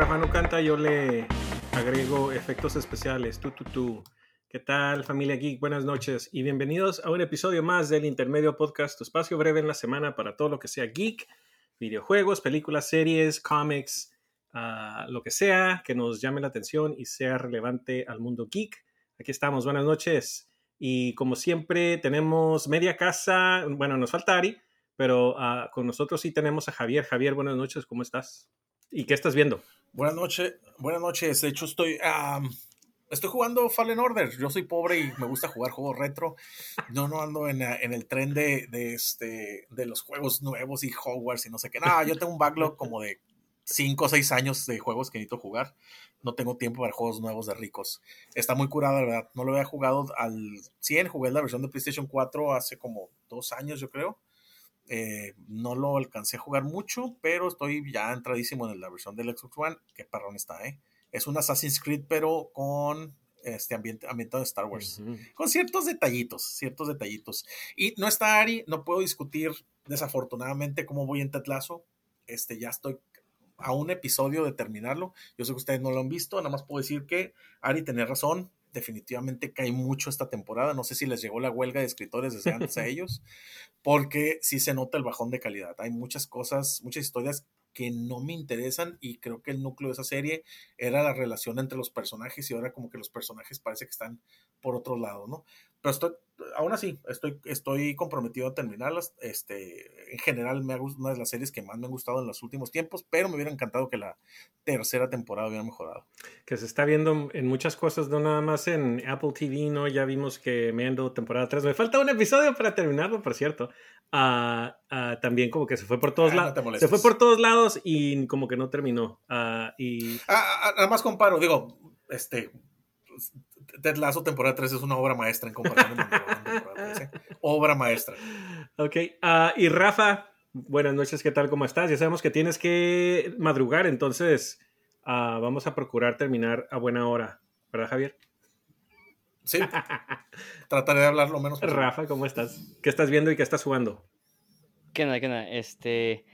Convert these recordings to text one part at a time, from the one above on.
Rafa no canta, yo le agrego efectos especiales. Tú, tú, tú. ¿Qué tal, familia geek? Buenas noches y bienvenidos a un episodio más del Intermedio Podcast, tu espacio breve en la semana para todo lo que sea geek, videojuegos, películas, series, cómics, ah, lo que sea que nos llame la atención y sea relevante al mundo geek. Aquí estamos, buenas noches. Y como siempre, tenemos media casa. Bueno, nos falta Ari, pero ah, con nosotros sí tenemos a Javier. Javier, buenas noches, ¿cómo estás? ¿Y qué estás viendo? Buenas noches, buenas noches. De hecho, estoy, estoy jugando Fallen Order. Yo soy pobre y me gusta jugar juegos retro. No, no ando en, el tren de, este, de los juegos nuevos y Hogwarts y no sé qué. No, yo tengo un backlog como de 5 o 6 años de juegos que necesito jugar. No tengo tiempo para juegos nuevos de ricos. Está muy curado, la verdad. No lo había jugado al 100. Jugué la versión de PlayStation 4 hace como dos años, yo creo. Eh, no lo alcancé a jugar mucho, pero estoy ya entradísimo en la versión del Xbox One. Qué parrón está, ¿eh? Es un Assassin's Creed, pero con este ambiente ambientado de Star Wars. Con ciertos detallitos, ciertos detallitos. Y no está Ari, no puedo discutir desafortunadamente cómo voy en Tetlazo. Este, ya estoy a un episodio de terminarlo. Yo sé que ustedes no lo han visto, nada más puedo decir que Ari tenía razón, definitivamente cae mucho esta temporada. No sé si les llegó la huelga de escritores desde antes a ellos, porque sí se nota el bajón de calidad. Hay muchas cosas, muchas historias que no me interesan y creo que el núcleo de esa serie era la relación entre los personajes y ahora como que los personajes parece que están por otro lado, ¿no? Pero estoy, aún así, estoy, estoy comprometido a terminarlas. Este, en general, me ha una de las series que más me han gustado en los últimos tiempos, pero me hubiera encantado que la tercera temporada hubiera mejorado. Que se está viendo en muchas cosas, no nada más en Apple TV, ¿no? Ya vimos que me ando temporada 3. Me falta un episodio para terminarlo, por cierto. Uh, también como que se fue por todos ah, lados. se fue por todos lados y como que no terminó. y... nada más comparo, digo, este Ted Lasso temporada 3 es una obra maestra en comparación con temporada 3. ¿eh? Obra maestra. Ok. Uh, y Rafa, buenas noches, ¿qué tal? ¿Cómo estás? Ya sabemos que tienes que madrugar, entonces uh, vamos a procurar terminar a buena hora. ¿Verdad, Javier? Sí. Trataré de hablar lo menos posible. Rafa, ¿cómo estás? ¿Qué estás viendo y qué estás jugando? ¿Qué nada, qué nada? Este.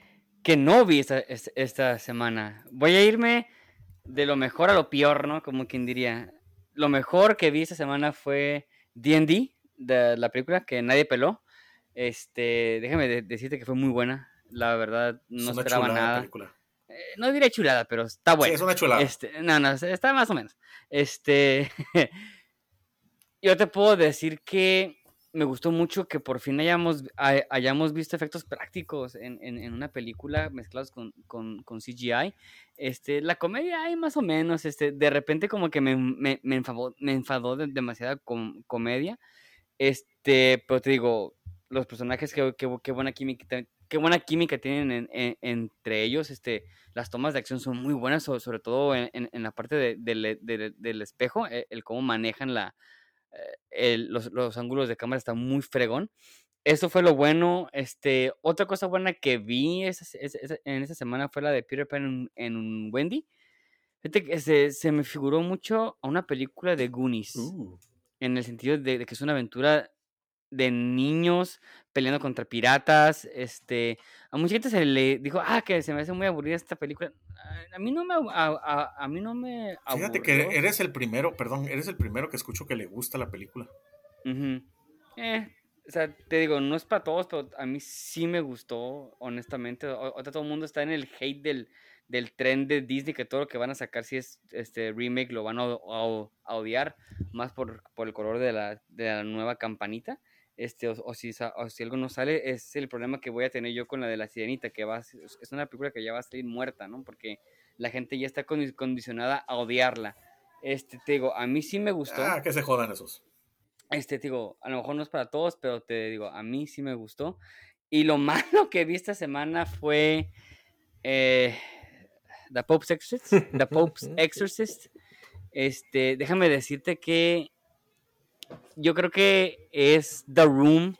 Que no vi esta, esta semana. Voy a irme de lo mejor a lo peor, ¿no? Como quien diría lo mejor que vi esta semana fue D&D, de la película que nadie peló. Este, déjame decirte que fue muy buena. La verdad, no esperaba nada. Eh, no diré chulada, pero está buena. Sí, es una chulada. Este, no, no, está más o menos. Este, yo te puedo decir que me gustó mucho que por fin hayamos, hayamos visto efectos prácticos en, en, una película mezclados con, con, CGI. Este, la comedia hay más o menos, este, de repente como que me, me, enfadó, me enfadó de demasiada comedia. Este, pero te digo, los personajes, qué, qué, buena química, qué buena química tienen entre ellos. Este, las tomas de acción son muy buenas, sobre, todo en, la parte de, del espejo, el, el cómo manejan la, los, los, ángulos de cámara están muy fregón. Eso fue lo bueno. Este, otra cosa buena que vi en esa semana fue la de Peter Pan en, un Wendy. se, se, me figuró mucho a una película de Goonies. Uh. En el sentido de, que es una aventura de niños peleando contra piratas. Este, a mucha gente se le dijo, ah, que se me hace muy aburrida esta película. A mí no me, a, a, mí no me Fíjate que eres el primero, perdón, eres el primero que escucho que le gusta la película. eh, o sea, te digo, no es para todos, pero a mí sí me gustó, honestamente. Ahorita todo el mundo está en el hate del, del tren de Disney, que todo lo que van a sacar si es este remake lo van a, odiar, más por, por el color de la, de la nueva campanita este, o, si, si algo no sale, es el problema que voy a tener yo con la de la sirenita, que va es una película que ya va a salir muerta, ¿no? Porque la gente ya está condicionada a odiarla. Este, te digo, a mí sí me gustó. Ah, que se jodan esos. Este, te digo, a lo mejor no es para todos, pero te digo, a mí sí me gustó. Y lo malo que vi esta semana fue eh, The Pope's Exorcist. The Pope's Exorcist. Este, déjame decirte que yo creo que es The Room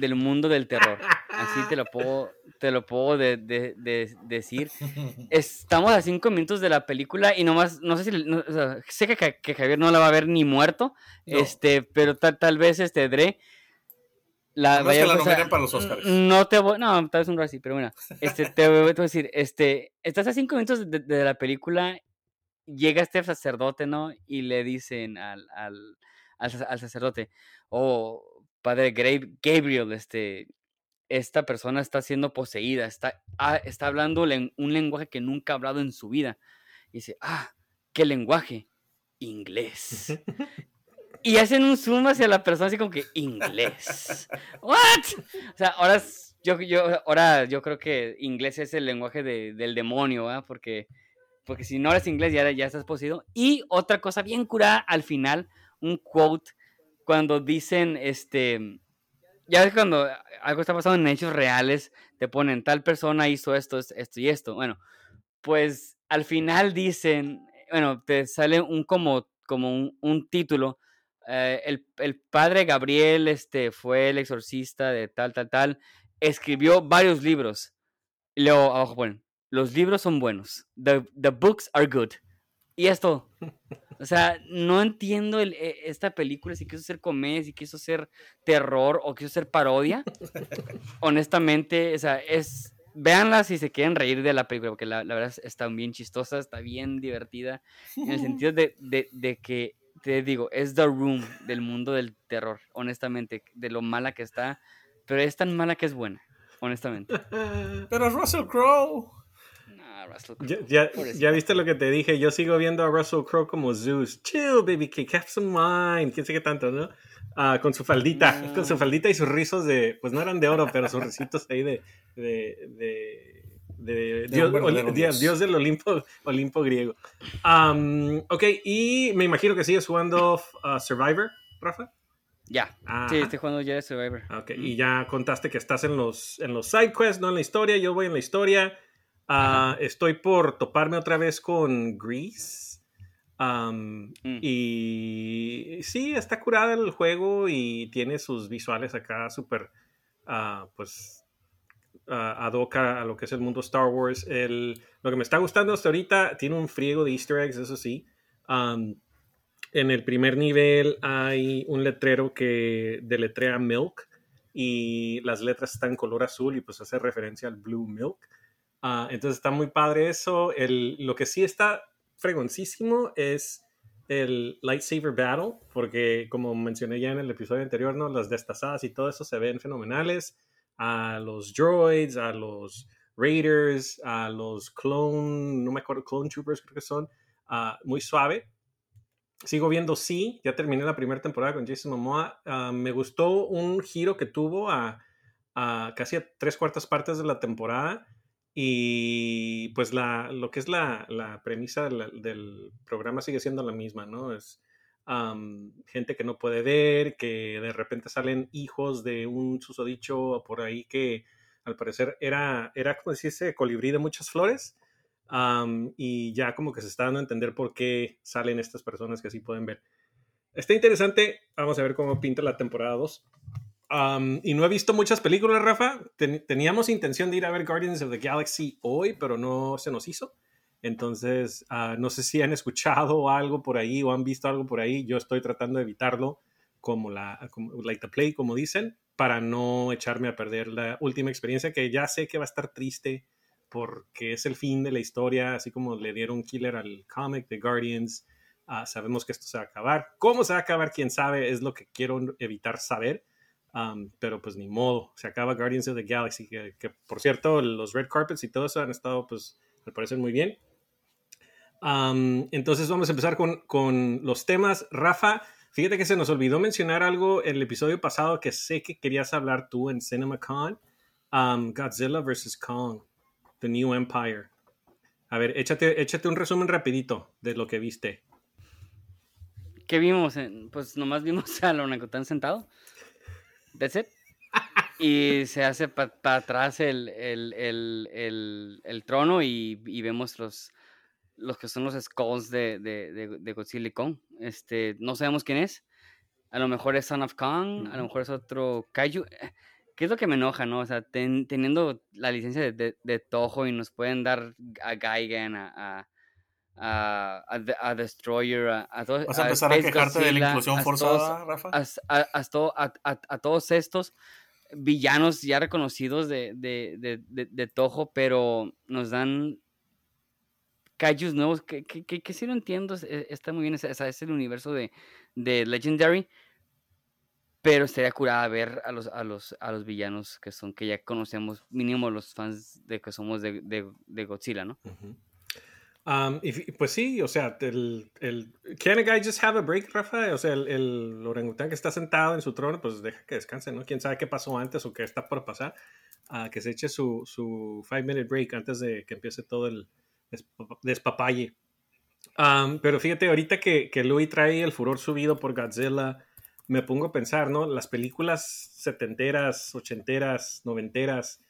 del mundo del terror. Así te lo puedo, te lo puedo decir. Estamos a cinco minutos de la película y nomás, no sé si, sé que, Javier no la va a ver ni muerto, este, pero tal, vez este Dre. La, No es que la o sea, para los Oscars. No te voy, no, tal vez un así, pero bueno, este, te voy a decir, este, estás a cinco minutos de, de la película, llega este sacerdote, ¿no? Y le dicen al, al, al, al sacerdote, oh, padre Gabriel, este, esta persona está siendo poseída, está, ah, está hablando un lenguaje que nunca ha hablado en su vida. Y dice, ah, ¿qué lenguaje? Inglés. Y hacen un zoom hacia la persona así como que inglés. ¿What? O sea, ahora es- yo, yo, ahora yo creo que inglés es el lenguaje de- del demonio, ¿verdad? Porque, porque si no eres inglés ya, ya estás poseído. Y otra cosa bien curada al final, un quote, cuando dicen, este, ya ves cuando algo está pasando en hechos reales, te ponen tal persona hizo esto, es- esto y esto. Bueno, pues al final dicen, bueno, te sale un como, como un, un título. eh, el, el padre Gabriel este, fue el exorcista de tal, tal, tal. Escribió varios libros. Y luego abajo ponen, los libros son buenos. The, the books are good. Y esto. O sea, no entiendo e- esta película, si quiso ser comedia, si quiso ser terror o quiso ser parodia. Honestamente, o sea, es... Véanla si se quieren reír de la película, porque la, la verdad es- está bien chistosa, está bien divertida, en el sentido de que, te digo, es The Room del mundo del terror, honestamente, de lo mala que está, pero es tan mala que es buena, honestamente. Pero es Russell Crowe. Nah, Russell Ya, Crowe, ya, pobrecito. ya viste lo que te dije. Yo sigo viendo a Russell Crowe como Zeus. Chill, baby cake, have some wine. Quién sé qué tanto, ¿no? Ah, con su faldita, con su No. faldita y sus rizos de, pues no eran de oro, pero sus risitos ahí de, de, de, de, De Dios, Oli- Dios- dios. Del Olimpo, Olimpo griego. Am, ok, y me imagino que sigues jugando uh, Survivor, Rafa. Ya, sí, estoy jugando ya de Survivor. Ok, Mm. y ya contaste que estás en los, en los side quests, no en la historia. Yo voy en la historia. Ah, estoy por toparme otra vez con Grease. Mm. Y sí, está curada el juego y tiene sus visuales acá súper, ah, pues, ah, ad hoc a lo que es el mundo Star Wars. El, lo que me está gustando hasta ahorita tiene un friego de easter eggs, eso sí. En el primer nivel hay un letrero que deletrea Milk y las letras están en color azul y pues hace referencia al Blue Milk. Ah, entonces está muy padre eso. El, lo que sí está fregoncísimo es el lightsaber battle, porque como mencioné ya en el episodio anterior, ¿no? las destazadas y todo eso se ven fenomenales. A los droids, a los raiders, a los clone, no me acuerdo, clone troopers creo que son, ah, muy suave. Sigo viendo sí, ya terminé la primera temporada con Jason Momoa. Ah, me gustó un giro que tuvo a, a casi a tres cuartas partes de la temporada. Y pues la, lo que es la, la premisa del, programa sigue siendo la misma, ¿no? Es gente que no puede ver, que de repente salen hijos de un susodicho por ahí que al parecer era, era como decirse, colibrí de muchas flores. y ya como que se está dando a entender por qué salen estas personas que así pueden ver. Está interesante, vamos a ver cómo pinta la temporada 2. Um, y no he visto muchas películas, Rafa. Ten- teníamos intención de ir a ver Guardians of the Galaxy hoy, pero no se nos hizo. Entonces, ah, no sé si han escuchado algo por ahí o han visto algo por ahí. Yo estoy tratando de evitarlo, como la, como, like the play, como dicen, para no echarme a perder la última experiencia que ya sé que va a estar triste porque es el fin de la historia, así como le dieron killer al cómic de Guardians. ah, sabemos que esto se va a acabar. ¿Cómo se va a acabar? Quién sabe, es lo que quiero evitar saber. Pero pues ni modo, se acaba Guardians of the Galaxy, que, por cierto, los red carpets y todo eso han estado, pues, me parecen muy bien. Entonces vamos a empezar con, con, los temas. Rafa, fíjate que se nos olvidó mencionar algo en el episodio pasado que sé que querías hablar tú en CinemaCon. Godzilla vs. Kong, The New Empire. A ver, échate, échate un resumen rapidito de lo que viste. ¿Qué vimos? Pues nomás vimos a Lonacotán sentado. That's it. Y se hace para pa atrás el, el, el, el, trono y, y, vemos los, los que son los skulls de, de, de, de Godzilla y Kong. Este, no sabemos quién es. A lo mejor es Son of Kong, a lo mejor es otro Kaiju. ¿Qué es lo que me enoja, no? O sea, ten, teniendo la licencia de, de, de, Toho y nos pueden dar a Gaigan, a, a a, a, a, Destroyer, a, a todos. ¿Vas a empezar a, a quejarte Godzilla, de la inclusión forzada, todos, Rafa? A, a, todos estos, villanos ya reconocidos de, de, de, de, Toho, pero nos dan kaijus nuevos que, que, que, sí lo entiendo, está muy bien, es, es el universo de, de Legendary, pero sería curada ver a los, a los, a los villanos que son, que ya conocemos, mínimo los fans de que somos de, de, Godzilla, ¿no? Y, pues sí, o sea, el, el ¿Can a guy just have a break, Rafa? O sea, el, el orangután que está sentado en su trono, pues deja que descanse, ¿no? Quién sabe qué pasó antes o qué está por pasar. a que se eche su, su five minute break antes de que empiece todo el despapalle. pero fíjate, ahorita que, que Louis trae el furor subido por Godzilla, me pongo a pensar, ¿no? Las películas setenteras, ochenteras, noventeras,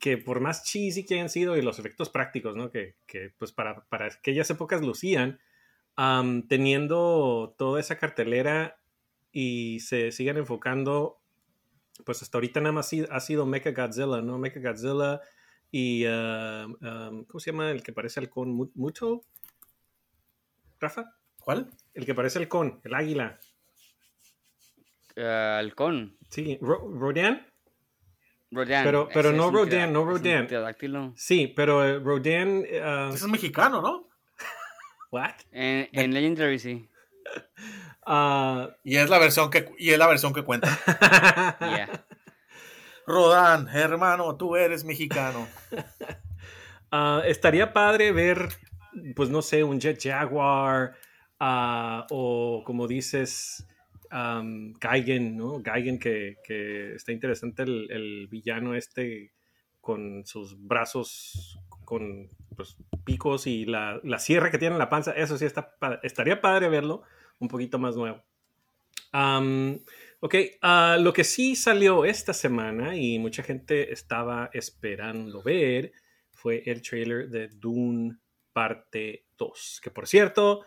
que por más cheesy que hayan sido y los efectos prácticos, ¿no? Que, que pues para, para, aquellas épocas lucían, teniendo toda esa cartelera y se sigan enfocando, pues hasta ahorita nada más ha sido Mecha Godzilla, ¿no? Mecha Godzilla y, ¿cómo se llama? El que parece halcón, ¿Mucho? ¿Rafa? ¿Cuál? El que parece halcón, el águila. Uh, halcón. Sí, Rodan. Rodan. Pero, pero no Rodan, no Rodan. Sí, pero eh, Rodan. Uh... es mexicano, ¿no? What? En, en Legendary, sí. Uh... y es la versión que y es la versión que cuenta. yeah. Rodan, hermano, tú eres mexicano. Uh, estaría padre ver, pues no sé, un Jet Jaguar o como dices, um, ¿no? Geigen que, que está interesante el, villano este con sus brazos con pues, picos y la, la, sierra que tiene en la panza, eso sí está estaría padre verlo un poquito más nuevo. Um, ok, uh, lo que sí salió esta semana y mucha gente estaba esperando ver fue el trailer de Dune parte 2, que por cierto,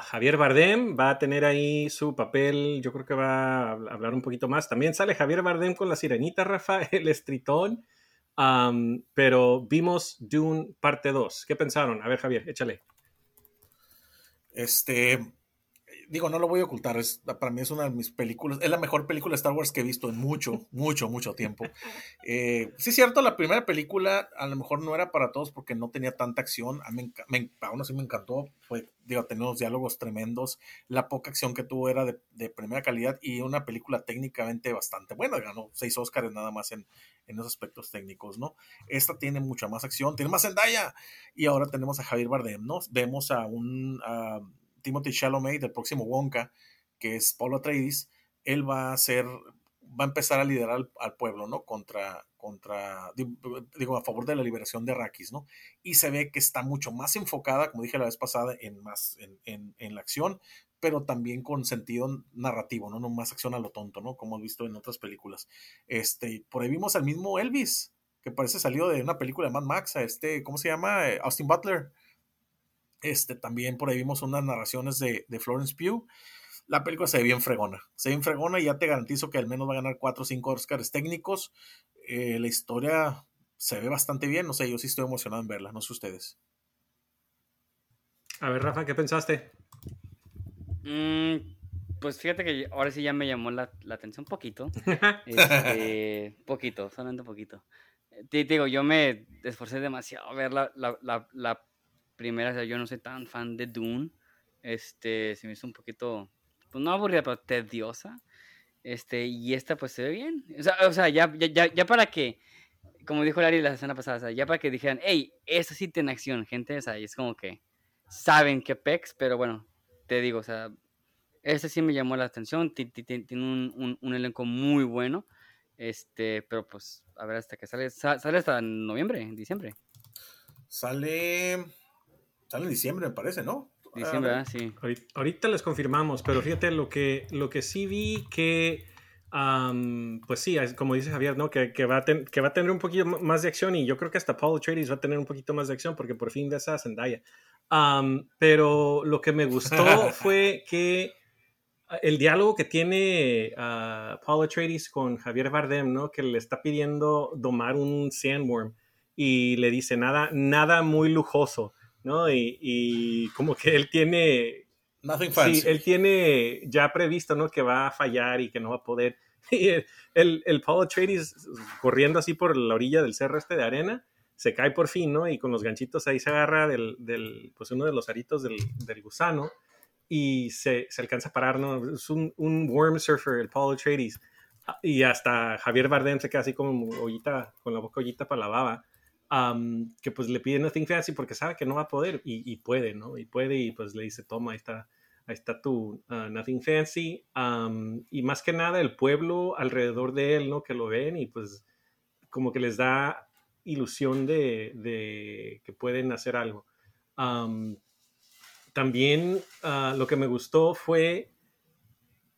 Javier Bardem va a tener ahí su papel, yo creo que va a hablar un poquito más. También sale Javier Bardem con la sirenita, Rafa, el estritón. pero vimos Dune parte 2. ¿Qué pensaron? A ver, Javier, échale. Este, digo, no lo voy a ocultar, es, para mí es una de mis películas, es la mejor película de Star Wars que he visto en mucho, mucho, mucho tiempo. Eh, sí es cierto, la primera película a lo mejor no era para todos porque no tenía tanta acción, a mí, me, aún así me encantó, fue, digo, tenía unos diálogos tremendos, la poca acción que tuvo era de, de, primera calidad y una película técnicamente bastante buena, ganó seis Oscars nada más en, en esos aspectos técnicos, ¿no? Esta tiene mucha más acción, tiene más Zendaya y ahora tenemos a Javier Bardem, ¿no? Vemos a un... Timothy Chalamet, del próximo Wonka, que es Paulo Atreides, él va a ser, va a empezar a liderar al, pueblo, ¿no? Contra, contra, digo, a favor de la liberación de Arrakis, ¿no? Y se ve que está mucho más enfocada, como dije la vez pasada, en más, en, en, la acción, pero también con sentido narrativo, ¿no? No más acción a lo tonto, ¿no? Como hemos visto en otras películas. Este, por ahí vimos al mismo Elvis, que parece salido de una película de Mad Max, este, ¿cómo se llama? Eh, Austin Butler. Este, también por ahí vimos unas narraciones de, Florence Pugh. La película se ve bien fregona. Se ve bien fregona y ya te garantizo que al menos va a ganar 4 o 5 Oscars técnicos. Eh, la historia se ve bastante bien. No sé, yo sí estoy emocionado en verla. No sé ustedes. A ver, Rafa, ¿qué pensaste? Mm, pues fíjate que ahora sí ya me llamó la, atención un poquito. este, poquito, solamente poquito. Te digo, yo me esforcé demasiado a ver la, la, la primera, o sea, yo no soy tan fan de Dune. Este, se me hizo un poquito, pues no aburrida, pero tediosa. Este, y esta pues se ve bien. O sea, o sea ya, ya, ya, para que, como dijo Larry la semana pasada, ya para que dijeran, hey, esta sí tiene acción, gente, o sea, y es como que saben que pex, pero bueno, te digo, o sea, este sí me llamó la atención, tiene un, un, elenco muy bueno, este, pero pues, a ver hasta que sale, sale hasta noviembre, diciembre. Sale Sale en diciembre, me parece, ¿no? Diciembre, ah, sí. Ahorita les confirmamos, pero fíjate lo que, lo que sí vi que, pues sí, como dice Javier, ¿no? Que, que, va a que va a tener un poquito más de acción y yo creo que hasta Paul Atreides va a tener un poquito más de acción porque por fin ves a Zendaya. pero lo que me gustó fue que el diálogo que tiene uh, Paul Atreides con Javier Bardem, ¿no? Que le está pidiendo domar un sandworm y le dice nada, nada muy lujoso ¿no? Y, como que él tiene... Nothing fancy. Sí, él tiene ya previsto, ¿no? Que va a fallar y que no va a poder. Y el, el Paul Atreides corriendo así por la orilla del cerro este de arena, se cae por fin, ¿no? Y con los ganchitos ahí se agarra del, del pues uno de los aritos del, del gusano y se, se, alcanza a parar, ¿no? Es un, un worm surfer, el Paul Atreides. Y hasta Javier Bardem se queda así como ollita, con la boca ollita para la baba. Um, que pues le pide Nothing Fancy porque sabe que no va a poder y, y, puede, ¿no? Y puede y pues le dice, toma, ahí está, ahí está tu uh, Nothing Fancy. Um, y más que nada el pueblo alrededor de él, ¿no? Que lo ven y pues como que les da ilusión de, de que pueden hacer algo. Um, también uh, lo que me gustó fue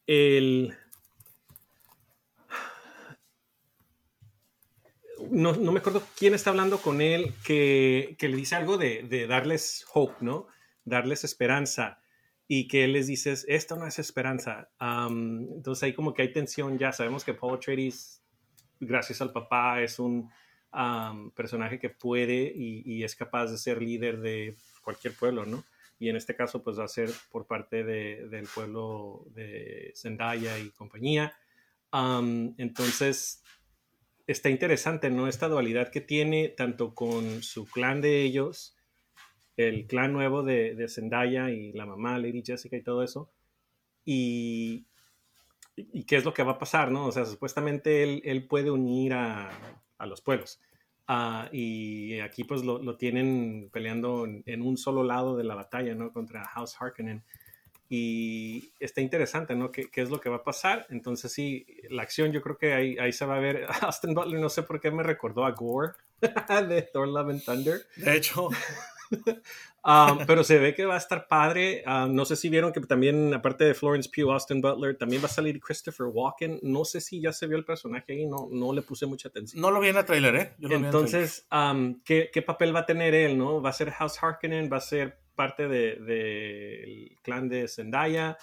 el no, no, me acuerdo quién está hablando con él, que, que le dice algo de, de, darles hope, ¿no? Darles esperanza. Y que él les dice, esto no es esperanza. Um, entonces ahí como que hay tensión ya. Sabemos que Paul Atreides, gracias al papá, es un personaje que puede y, y, es capaz de ser líder de cualquier pueblo, ¿no? Y en este caso, pues va a ser por parte de, del pueblo de Zendaya y compañía. Entonces, está interesante, ¿no? Esta dualidad que tiene tanto con su clan de ellos, el clan nuevo de, de Zendaya y la mamá, Lady Jessica y todo eso, y, qué es lo que va a pasar, ¿no? O sea, supuestamente él, puede unir a, los pueblos. Uh, y aquí pues lo, lo tienen peleando en, en, un solo lado de la batalla, ¿no? Contra House Harkonnen y está interesante, ¿no? ¿Qué, ¿Qué, es lo que va a pasar? Entonces, sí, la acción yo creo que ahí, ahí se va a ver. Austin Butler, no sé por qué me recordó a Gore de Thor Love and Thunder. De hecho. um, pero se ve que va a estar padre. Um, no sé si vieron que también, aparte de Florence Pugh, Austin Butler, también va a salir Christopher Walken. No sé si ya se vio el personaje ahí, no, no le puse mucha atención. No lo vi en el trailer, ¿eh? Entonces, um, ¿qué, ¿qué, papel va a tener él, no? ¿Va a ser House Harkonnen? ¿Va a ser parte del de, clan de Zendaya.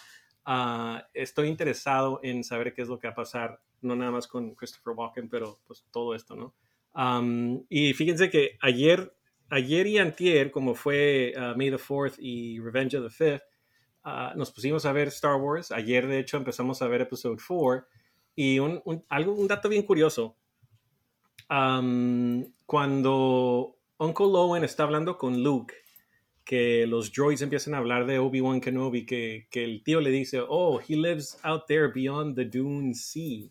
Uh, estoy interesado en saber qué es lo que va a pasar, no nada más con Christopher Walken, pero pues todo esto, ¿no? Um, y fíjense que ayer, ayer y antier, como fue uh, May the 4th y Revenge of the 5th, uh, nos pusimos a ver Star Wars. Ayer, de hecho, empezamos a ver Episode 4. Y un, algo, un dato bien curioso. Cuando Uncle Owen está hablando con Luke que los droids empiezan a hablar de Obi-Wan Kenobi, que, que, el tío le dice, oh, he lives out there beyond the Dune Sea.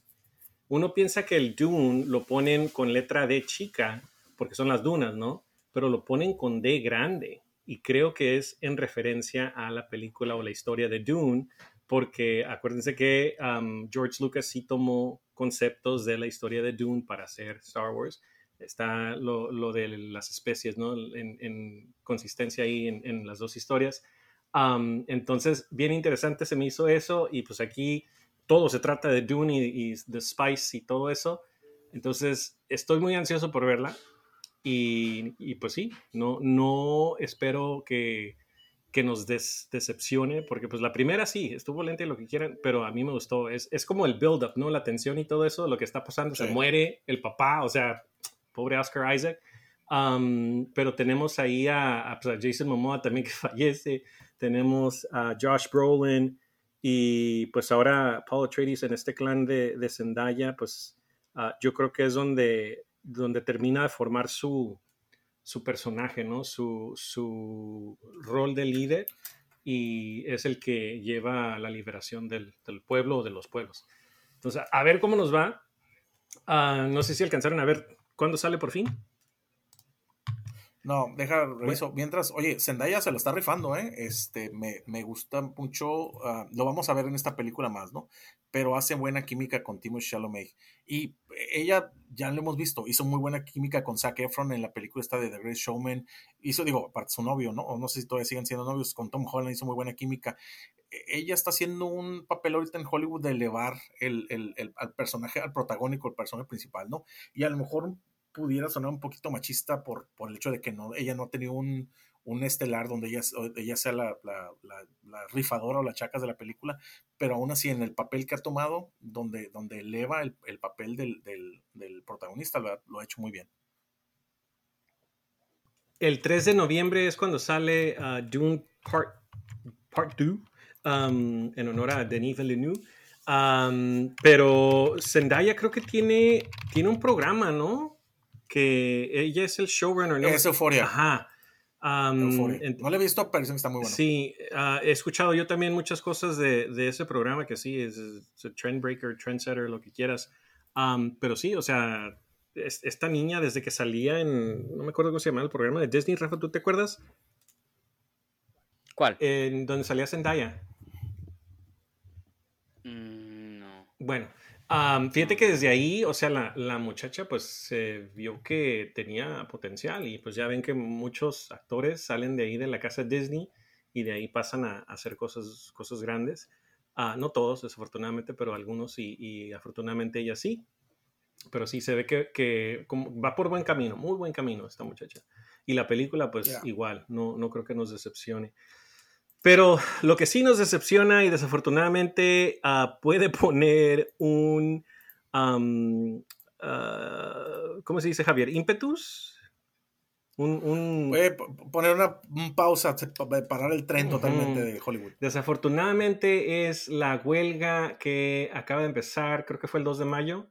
Uno piensa que el Dune lo ponen con letra D chica, porque son las dunas, ¿no? Pero lo ponen con D grande. Y creo que es en referencia a la película o la historia de Dune, porque acuérdense que um, George Lucas sí tomó conceptos de la historia de Dune para hacer Star Wars está lo, lo, de las especies, ¿no? En, en consistencia ahí en, en, las dos historias. Um, entonces, bien interesante se me hizo eso y pues aquí todo se trata de Dune y, y The Spice y todo eso. Entonces, estoy muy ansioso por verla y, y pues sí, no, no espero que, que nos des, decepcione, porque pues la primera sí, estuvo lenta y lo que quieran, pero a mí me gustó. Es, es como el build-up, ¿no? La tensión y todo eso, lo que está pasando, sí. se muere el papá, o sea, pobre Oscar Isaac. Um, pero tenemos ahí a, a, pues, Jason Momoa también que fallece, tenemos a Josh Brolin y pues ahora Paul Atreides en este clan de, de Zendaya, pues uh, yo creo que es donde, donde termina de formar su, su personaje, ¿no? Su, su rol de líder y es el que lleva a la liberación del, del pueblo o de los pueblos. Entonces, a ver cómo nos va. Uh, no sé si alcanzaron a ver ¿Cuándo sale por fin? No, deja, reviso. Bueno. Mientras, oye, Zendaya se lo está rifando, ¿eh? Este, me, me gusta mucho. Uh, lo vamos a ver en esta película más, ¿no? Pero hace buena química con Timothée Chalamet. Y ella, ya lo hemos visto, hizo muy buena química con Zac Efron en la película esta de The Great Showman. Hizo, digo, aparte su novio, ¿no? O no sé si todavía siguen siendo novios. Con Tom Holland hizo muy buena química. Ella está haciendo un papel ahorita en Hollywood de elevar el, el, el, al personaje, al protagónico, el personaje principal, ¿no? Y a lo mejor pudiera sonar un poquito machista por, por el hecho de que no, ella no ha tenido un, un estelar donde ella, ella sea la, la, la, rifadora o la chacas de la película, pero aún así en el papel que ha tomado, donde, donde eleva el, el papel del, del, del protagonista, lo ha, lo ha, hecho muy bien. El 3 de noviembre es cuando sale uh, Dune Part, Part 2, um, en honor a Denis Villeneuve. Am, pero Zendaya creo que tiene, tiene un programa, ¿no? Que ella es el showrunner, ¿no? Es Euforia. Ajá. Ent- No lo he visto, pero dicen que está muy bueno. Sí, ah, he escuchado yo también muchas cosas de, de ese programa que sí, es, es trendbreaker, trendsetter, lo que quieras. Pero sí, o sea, es- esta niña desde que salía en, no me acuerdo cómo se llamaba el programa de Disney, Rafa, ¿tú te acuerdas? ¿Cuál? En donde salía Zendaya. Mm, no. Bueno, am, fíjate que desde ahí, o sea, la, la muchacha pues se vio que tenía potencial y pues ya ven que muchos actores salen de ahí de la casa Disney y de ahí pasan a, a hacer cosas, cosas grandes. Ah, no todos, desafortunadamente, pero algunos y, y afortunadamente ella sí. Pero sí se ve que, que como va por buen camino, muy buen camino esta muchacha. Y la película pues Ya. igual, no, no creo que nos decepcione. Pero lo que sí nos decepciona y desafortunadamente ah, puede poner un, ah, ¿cómo se dice Javier? ¿Ímpetus? Un, un- Puede poner una un pausa, parar el tren totalmente de Hollywood. Desafortunadamente es la huelga que acaba de empezar, creo que fue el 2 de mayo,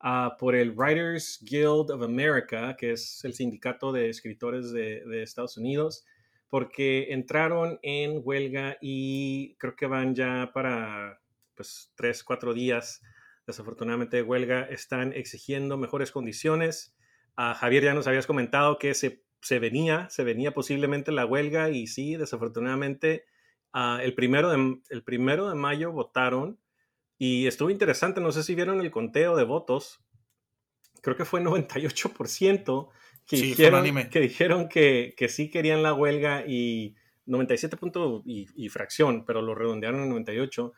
ah, por el Writers Guild of America, que es el sindicato de escritores de, de Estados Unidos, porque entraron en huelga y creo que van ya para pues, tres, cuatro días, desafortunadamente de huelga, están exigiendo mejores condiciones. Ah, Javier, ya nos habías comentado que se, se venía, se venía posiblemente la huelga y sí, desafortunadamente Ah, el, primero el primero de mayo votaron y estuvo interesante, no sé si vieron el conteo de votos, creo que fue 98% que, Sí, dijeron, que dijeron que, que sí querían la huelga y 97 punto y, y fracción, pero lo redondearon en 98.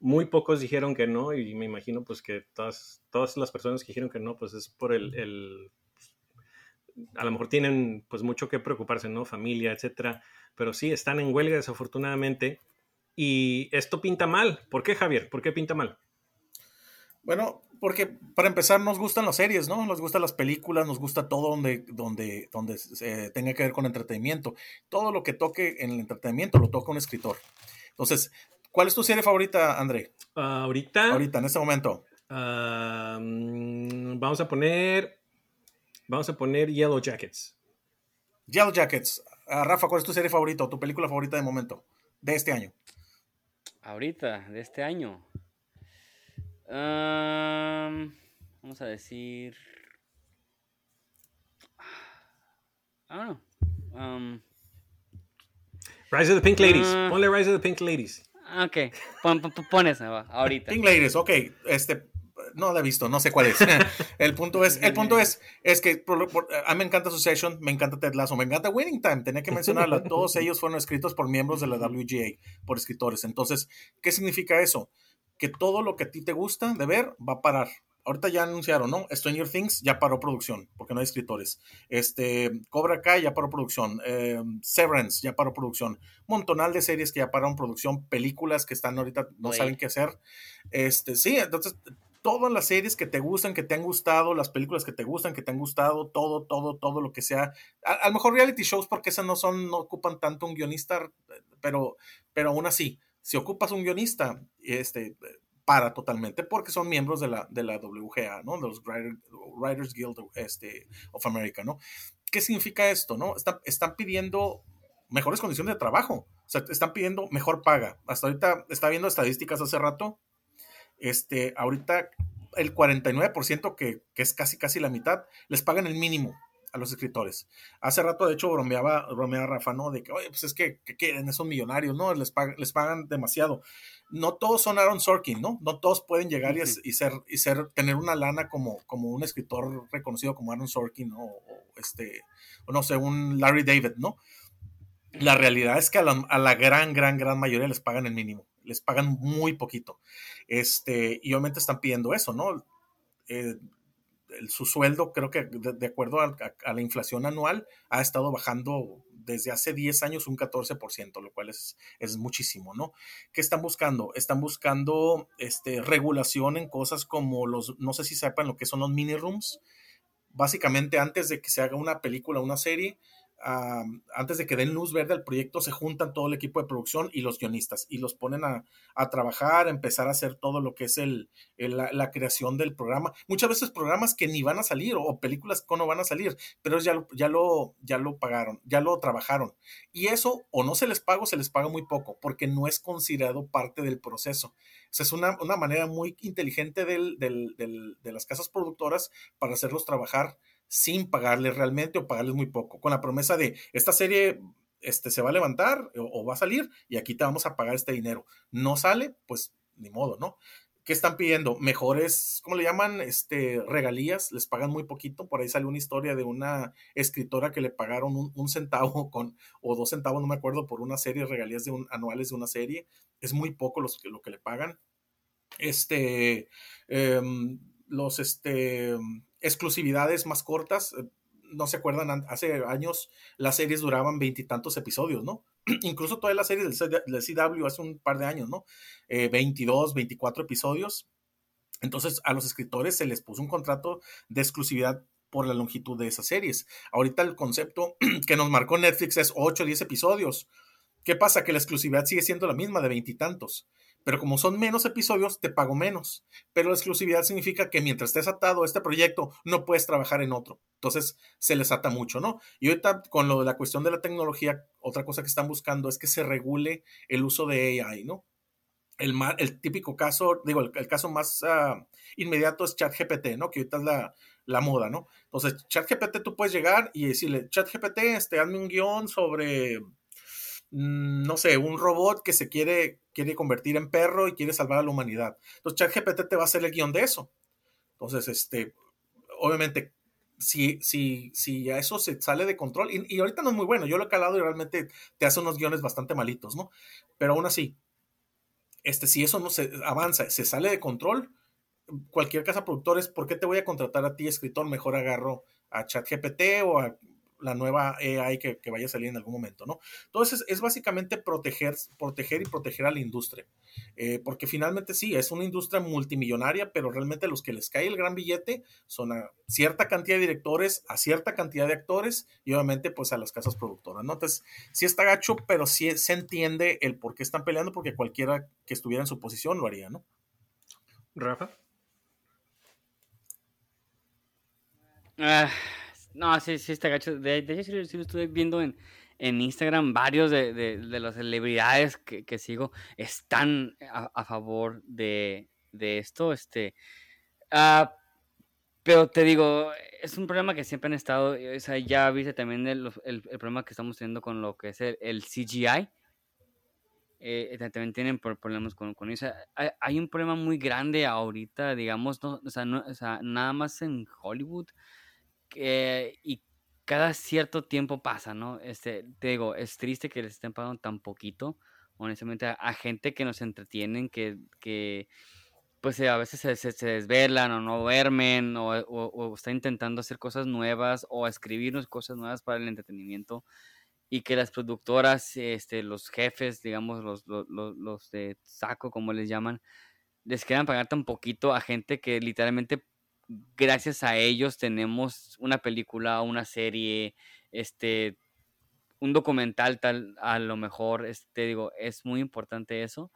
Muy pocos dijeron que no y me imagino pues que todas, todas las personas que dijeron que no pues es por el, el a lo mejor tienen pues mucho que preocuparse, ¿no? Familia, etcétera. Pero sí, están en huelga desafortunadamente. Y esto pinta mal. ¿Por qué, Javier? ¿Por qué pinta mal? Bueno, porque para empezar nos gustan las series, ¿no? Nos gustan las películas, nos gusta todo donde, donde, donde eh, tenga que ver con entretenimiento. Todo lo que toque en el entretenimiento lo toca un escritor. Entonces, ¿cuál es tu serie favorita, André? Ah, ahorita, Ahorita, en este momento. ah, mm, vamos a poner, vamos a poner Yellow Jackets. Yellow Jackets. Ah, Rafa, ¿cuál es tu serie favorita o tu película favorita de momento? De este año. Ahorita, de este año. Am, vamos a decir. Ah, no. Am, Rise of the Pink Ladies. Ah. Ponle Rise of the Pink Ladies. ok, pon, pon, pon esa, va, ahorita. Pink Ladies, ok. Este, no la he visto, no sé cuál es. el punto es, el punto es, es que por- por- a mí me encanta Succession, me encanta Ted Lasso, me encanta Winning Time, tenía que mencionarla. Todos ellos fueron escritos por miembros de la WGA, por escritores. Entonces, ¿qué significa eso? Que todo lo que a ti te gusta de ver va a parar. Ahorita ya anunciaron, ¿no? Stranger Things ya paró producción, porque no hay escritores. Este, Cobra Kai ya paró producción. Eh, Severance ya paró producción. Montonal de series que ya pararon producción. Películas que están ahorita, no saben qué hacer. Este, sí, entonces todas las series que te gustan, que te han gustado, las películas que te gustan, que te han gustado, todo, todo, todo lo que sea. A, a lo mejor reality shows, porque esas no son, no ocupan tanto un guionista, pero, pero aún así, si ocupas un guionista, este, para totalmente, porque son miembros de la, de la WGA, ¿no? De los Writer- Writers Guild este, of America, ¿no? ¿Qué significa esto, no? Están pidiendo mejores condiciones de trabajo, o sea, están pidiendo mejor paga. Hasta ahorita, está viendo estadísticas hace rato, este, ahorita el 49%, que, que es casi casi la mitad, les pagan el mínimo a los escritores. Hace rato, de hecho, bromeaba, bromeaba Rafa, ¿no? De que, oye, pues es que, que quieren, son millonarios, ¿no? Les pagan, les pagan demasiado. No todos son Aaron Sorkin, ¿no? No todos pueden llegar y, y ser, y ser, tener una lana como, como un escritor reconocido como Aaron Sorkin, ¿no? O, este, o no sé, un Larry David, ¿no? La realidad es que a la, a la gran, gran, gran mayoría les pagan el mínimo, les pagan muy poquito. Este, y obviamente están pidiendo eso, ¿no? Eh, el- su sueldo, creo que de, acuerdo a, la inflación anual, ha estado bajando desde hace 10 años un 14%, lo cual es, es muchísimo, ¿no? ¿Qué están buscando? Están buscando este, regulación en cosas como los, no sé si sepan lo que son los mini rooms. Básicamente, antes de que se haga una película una serie, antes de que den luz verde al proyecto, se juntan todo el equipo de producción y los guionistas y los ponen a, trabajar, a empezar a hacer todo lo que es el, la, creación del programa. Muchas veces programas que ni van a salir o, películas que no van a salir, pero ya, ya, lo, ya lo pagaron, ya lo trabajaron. Y eso o no se les paga o se les paga muy poco porque no es considerado parte del proceso. Es una, manera muy inteligente de las casas productoras para hacerlos trabajar sin pagarles realmente o pagarles muy poco, con la promesa de esta serie este, se va a levantar o, va a salir y aquí te vamos a pagar este dinero. No sale, pues ni modo, ¿no? ¿Qué están pidiendo? Mejores, ¿cómo le llaman? Este, regalías, les pagan muy poquito. Por ahí salió una historia de una escritora que le pagaron un, centavo con, o dos centavos, no me acuerdo, por una serie, regalías de anuales de una serie. Es muy poco los, lo que le pagan. Este, em, los, este, exclusividades más cortas. Eh, no se acuerdan, hace años las series duraban veintitantos episodios, ¿no? Incluso todas las series del, CW hace un par de años, ¿no? Eh, 22, 24 episodios. Entonces a los escritores se les puso un contrato de exclusividad por la longitud de esas series. Ahorita el concepto que nos marcó Netflix es 8 o 10 episodios. ¿Qué pasa? Que la exclusividad sigue siendo la misma de veintitantos. Pero como son menos episodios, te pago menos. Pero la exclusividad significa que mientras estés atado a este proyecto, no puedes trabajar en otro. Entonces, se les ata mucho, ¿no? Y ahorita, con lo de la cuestión de la tecnología, otra cosa que están buscando es que se regule el uso de AI, ¿no? El, el típico caso, digo, el, caso más uh, inmediato es ChatGPT, ¿no? Que ahorita es la, la moda, ¿no? Entonces, ChatGPT tú puedes llegar y decirle, ChatGPT, este, hazme un guion sobre no sé, un robot que se quiere, quiere convertir en perro y quiere salvar a la humanidad. Entonces, ChatGPT te va a hacer el guion de eso. Entonces, este, obviamente, si, si, si ya eso se sale de control, y, ahorita no es muy bueno, yo lo he calado y realmente te hace unos guiones bastante malitos, ¿no? Pero aún así, este, si eso no se avanza, se sale de control, cualquier casa productor es, ¿por qué te voy a contratar a ti, escritor? Mejor agarro a ChatGPT o a la nueva AI que, vaya a salir en algún momento, ¿no? Entonces es básicamente proteger, proteger y proteger a la industria, eh, porque finalmente sí, es una industria multimillonaria, pero realmente los que les cae el gran billete son a cierta cantidad de directores, a cierta cantidad de actores y obviamente pues a las casas productoras, ¿no? Entonces sí está gacho, pero sí se entiende el por qué están peleando, porque cualquiera que estuviera en su posición lo haría, ¿no? Rafa. Ah, no, sí, sí está gacho. De, hecho, sí, lo estuve viendo en, en Instagram. Varios de, de, de las celebridades que, que, sigo están a, a favor de, de, esto. Este, uh, pero te digo, es un problema que siempre han estado. O sea, ya viste también el, el, el problema que estamos teniendo con lo que es el, el CGI. Eh, también tienen problemas con, con eso. Hay, hay, un problema muy grande ahorita, digamos, no, o sea, no, o sea, nada más en Hollywood y cada cierto tiempo pasa, ¿no? Este, te digo, es triste que les estén pagando tan poquito, honestamente, a, gente que nos entretienen, que, que pues a veces se, se, desvelan o no duermen o, o, está intentando hacer cosas nuevas o escribirnos cosas nuevas para el entretenimiento y que las productoras, este, los jefes, digamos, los, los, los de saco, como les llaman, les quieran pagar tan poquito a gente que literalmente gracias a ellos tenemos una película, una serie, este, un documental tal, a lo mejor, este, digo, es muy importante eso.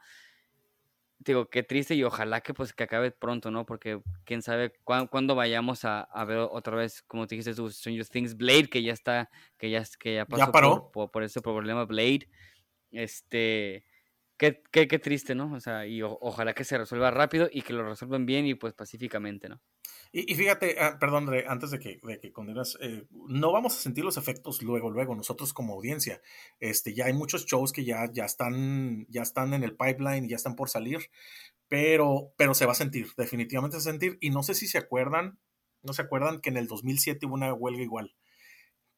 Digo, qué triste y ojalá que pues que acabe pronto, ¿no? Porque quién sabe cuándo vayamos a, ver otra vez, como te dijiste, Stranger Things Blade, que ya está, que ya, que ya pasó paró? Por, ese problema Blade. Este, qué, qué, qué triste, ¿no? O sea, y ojalá que se resuelva rápido y que lo resuelvan bien y pues pacíficamente, ¿no? Y, fíjate, ah, perdón, antes de que, de que continúes, eh, no vamos a sentir los efectos luego, luego, nosotros como audiencia. Este, ya hay muchos shows que ya, ya, están, ya están en el pipeline, ya están por salir, pero, pero se va a sentir, definitivamente se va a sentir. Y no sé si se acuerdan, no se acuerdan que en el 2007 hubo una huelga igual,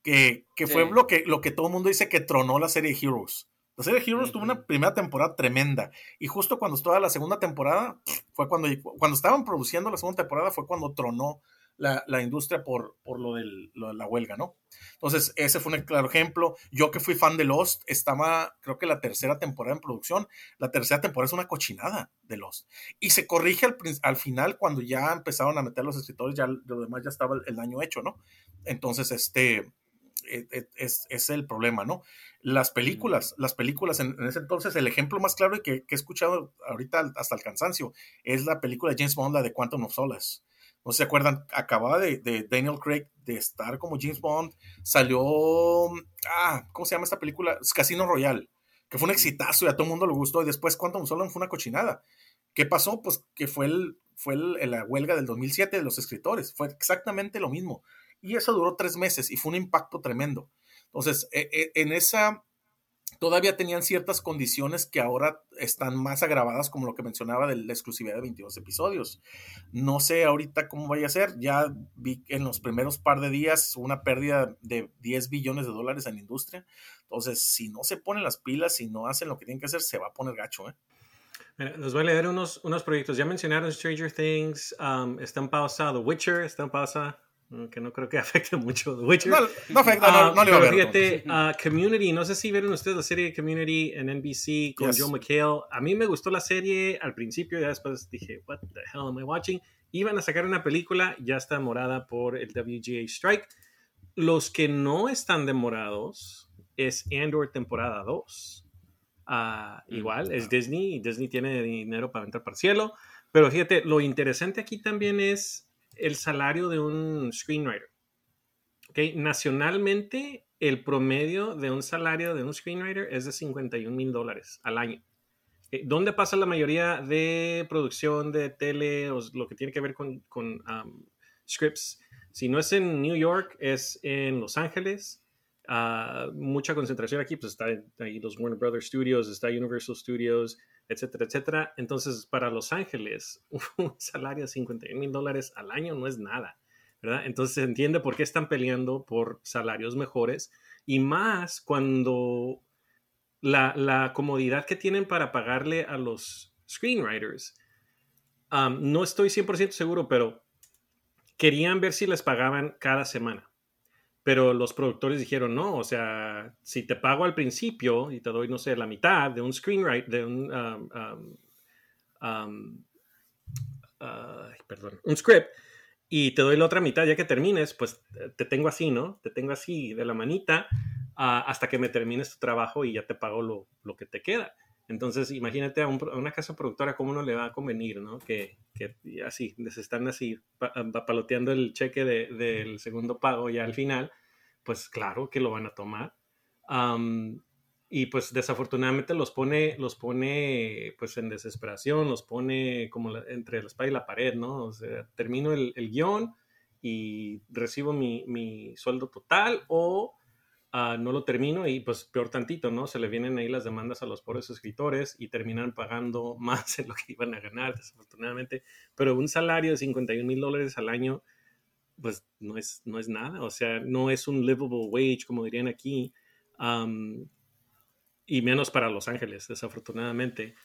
que, que fue lo que, lo que todo el mundo dice que tronó la serie Heroes. La serie Heroes tuvo una primera temporada tremenda. Y justo cuando estaba la segunda temporada, fue cuando, cuando estaban produciendo la segunda temporada, fue cuando tronó la, la industria por, por lo, de la huelga, ¿no? Entonces, ese fue un claro ejemplo. Yo que fui fan de Lost, estaba, creo que la tercera temporada en producción. La tercera temporada es una cochinada de Lost. Y se corrige al, al final cuando ya empezaron a meter los escritores, ya lo demás ya estaba el, el daño hecho, ¿no? Entonces, este e, e, es, es, el problema, ¿no? Las películas, las películas en, ese entonces, el ejemplo más claro y que, que, he escuchado ahorita hasta el cansancio es la película de James Bond, la de Quantum of Solace. No se acuerdan, acababa de, de, Daniel Craig de estar como James Bond, salió, ah, ¿cómo se llama esta película? Casino Royale, que fue un exitazo y a todo el mundo le gustó, y después Quantum of Solace fue una cochinada. ¿Qué pasó? Pues que fue, el, fue el, la huelga del 2007 de los escritores, fue exactamente lo mismo. Y eso duró tres meses y fue un impacto tremendo. Entonces, e, e, en esa, todavía tenían ciertas condiciones que ahora están más agravadas, como lo que mencionaba de la exclusividad de 22 episodios. No sé ahorita cómo vaya a ser. Ya vi en los primeros par de días una pérdida de 10 billones de dólares en la industria. Entonces, si no se ponen las pilas, si no hacen lo que tienen que hacer, se va a poner gacho. ¿eh? Les voy a leer unos, unos proyectos. Ya mencionaron Stranger Things, um, están pausados. The Witcher está en pausa, que no creo que afecte mucho. The Witcher. No, afecta, no, no, le a ver. Fíjate, uh, Community, no sé si vieron ustedes la serie Community en NBC con Joe McHale. A mí me gustó la serie al principio, y después dije, what the hell am I watching? Iban a sacar una película, ya está demorada por el WGA Strike. Los que no están demorados es Andor temporada 2 Ah, mm, igual, es Disney y Disney tiene dinero para entrar para el cielo. Pero fíjate, lo interesante aquí también es el salario de un screenwriter. ¿Okay? Nacionalmente, el promedio de un salario de un screenwriter es de 51 mil dólares al año. ¿Dónde pasa la mayoría de producción de tele o lo que tiene que ver con, con scripts? Si no es en New York, es en Los Ángeles, Ah, mucha concentración aquí, pues está ahí los Warner Brothers Studios, está Universal Studios, etcétera, etcétera. Entonces, para Los Ángeles, un salario de 50 mil dólares al año no es nada, ¿verdad? Entonces se entiende por qué están peleando por salarios mejores y más cuando la, la comodidad que tienen para pagarle a los screenwriters. no estoy 100% seguro, pero querían ver si les pagaban cada semana. Pero los productores dijeron, no, o sea, si te pago al principio y te doy, no sé, la mitad de un screenwriter, de un, um, um, um, perdón, un script, y te doy la otra mitad ya que termines, pues te tengo así, ¿no? Te tengo así de la manita ah, hasta que me termines tu trabajo y ya te pago lo, lo que te queda. Entonces, imagínate a, una casa productora cómo no le va a convenir, ¿no? Que, que así, les están así paloteando el cheque del segundo pago ya al final, pues claro que lo van a tomar. y pues desafortunadamente los pone, los pone pues en desesperación, los pone como entre la espalda y la pared, ¿no? O termino el, el guion y recibo mi sueldo total o Ah, no lo termino y pues peor tantito, ¿no? Se le vienen ahí las demandas a los pobres escritores y terminan pagando más de lo que iban a ganar, desafortunadamente. Pero un salario de 51 mil dólares al año, pues no es, no es nada, o sea, no es un livable wage, como dirían aquí, y menos para Los Ángeles, desafortunadamente.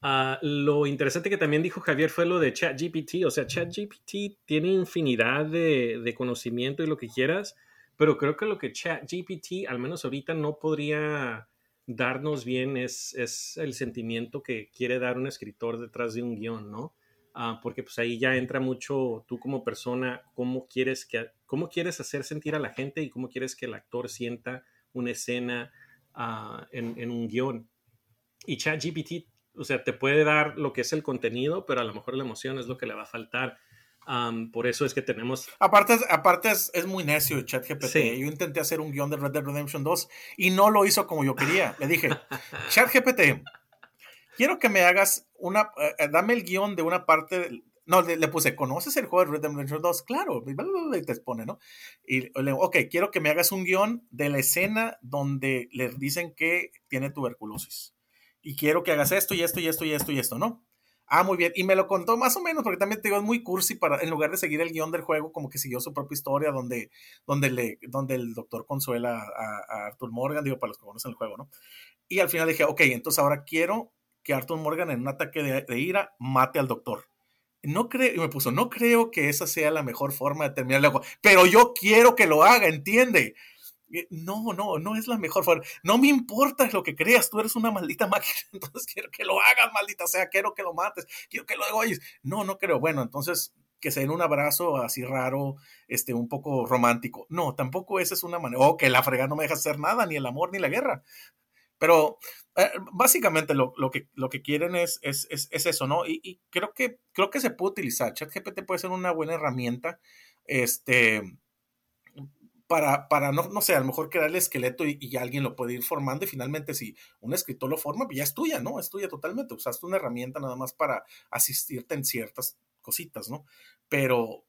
Ah, lo interesante que también dijo Javier fue lo de ChatGPT, o sea, ChatGPT tiene infinidad de, de conocimiento y lo que quieras, pero creo que lo que ChatGPT, al menos ahorita, no podría darnos bien es, es, el sentimiento que quiere dar un escritor detrás de un guion, ¿no? Ah, porque pues ahí ya entra mucho tú como persona, cómo quieres, que, cómo quieres hacer sentir a la gente y cómo quieres que el actor sienta una escena ah, en, en, un guion. Y ChatGPT, o sea, te puede dar lo que es el contenido, pero a lo mejor la emoción es lo que le va a faltar por eso es que tenemos. Aparte, aparte es, es muy necio ChatGPT. Yo intenté hacer un guion de Red Dead Redemption 2 y no lo hizo como yo quería. Le dije, ChatGPT, quiero que me hagas una. Eh, eh, dame el guion de una parte. no, le, puse, ¿conoces el juego de Red Dead Redemption 2? Claro, y te expone, ¿no? Y le digo, ok, quiero que me hagas un guion de la escena donde le dicen que tiene tuberculosis. Y quiero que hagas esto y esto y esto y esto y esto, ¿no? Ah, muy bien. Y me lo contó más o menos, porque también te digo, es muy cursi para, en lugar de seguir el guion del juego, como que siguió su propia historia, donde, donde, le, donde el doctor consuela a, Arthur Morgan, digo, para los que conocen el juego, ¿no? Y al final dije, ok, entonces ahora quiero que Arthur Morgan en un ataque de, ira mate al doctor. No creo, y me puso, no creo que esa sea la mejor forma de terminar el juego, pero yo quiero que lo haga, entiende. Eh, no, no, no es la mejor forma. No me importa lo que creas, tú eres una maldita máquina, entonces quiero que lo hagas, maldita sea, quiero que lo mates, quiero que lo hagas. No, no creo. Bueno, entonces que se den un abrazo así raro, este, un poco romántico. No, tampoco esa es una manera, o que la fregada no me deja hacer nada, ni el amor ni la guerra. Pero eh, básicamente lo, que, lo que quieren es, es, eso, ¿no? Y, creo, que, creo que se puede utilizar. ChatGPT puede ser una buena herramienta. Este, para, para no, no sé, a lo mejor crear el esqueleto y, alguien lo puede ir formando y finalmente si un escritor lo forma, pues ya es tuya, ¿no? Es tuya totalmente. Usaste una herramienta nada más para asistirte en ciertas cositas, ¿no? Pero,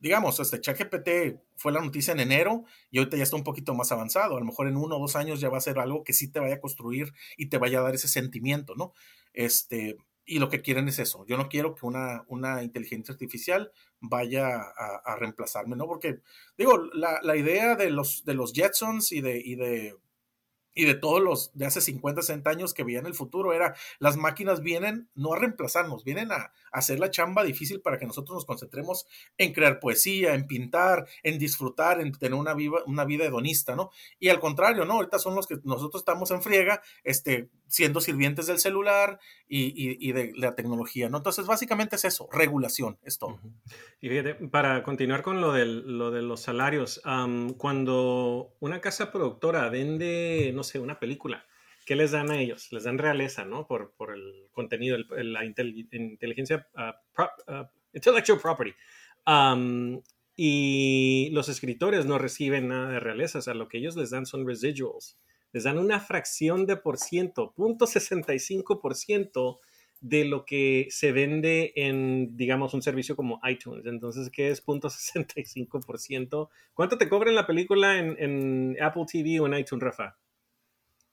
digamos, este ChatGPT fue la noticia en enero y ahorita ya está un poquito más avanzado. A lo mejor en uno o dos años ya va a ser algo que sí te vaya a construir y te vaya a dar ese sentimiento, ¿no? Este, y lo que quieren es eso. Yo no quiero que una, una inteligencia artificial vaya a, reemplazarme, ¿no? Porque, digo, la, la, idea de los, de los Jetsons y de, y de y de todos los de hace 50, 60 años que veían el futuro era las máquinas vienen no a reemplazarnos, vienen a, hacer la chamba difícil para que nosotros nos concentremos en crear poesía, en pintar, en disfrutar, en tener una, viva, una vida hedonista, ¿no? Y al contrario, ¿no? Ahorita son los que nosotros estamos en friega, este, siendo sirvientes del celular y, de la tecnología, ¿no? Entonces, básicamente es eso, regulación, es. Y fíjate, para continuar con lo, del, lo de los salarios, cuando una casa productora vende, no sé, una película, ¿qué les dan a ellos? Les dan realeza, ¿no? Por, por el contenido, la inteligencia, uh, intellectual property. y los escritores no reciben nada de realeza, o sea, lo que ellos les dan son residuals. Les dan una fracción de por ciento, punto 65% de lo que se vende en, digamos, un servicio como iTunes. Entonces, ¿qué es punto 65%? ¿Cuánto te cobran la película en, en Apple TV o en iTunes, Rafa?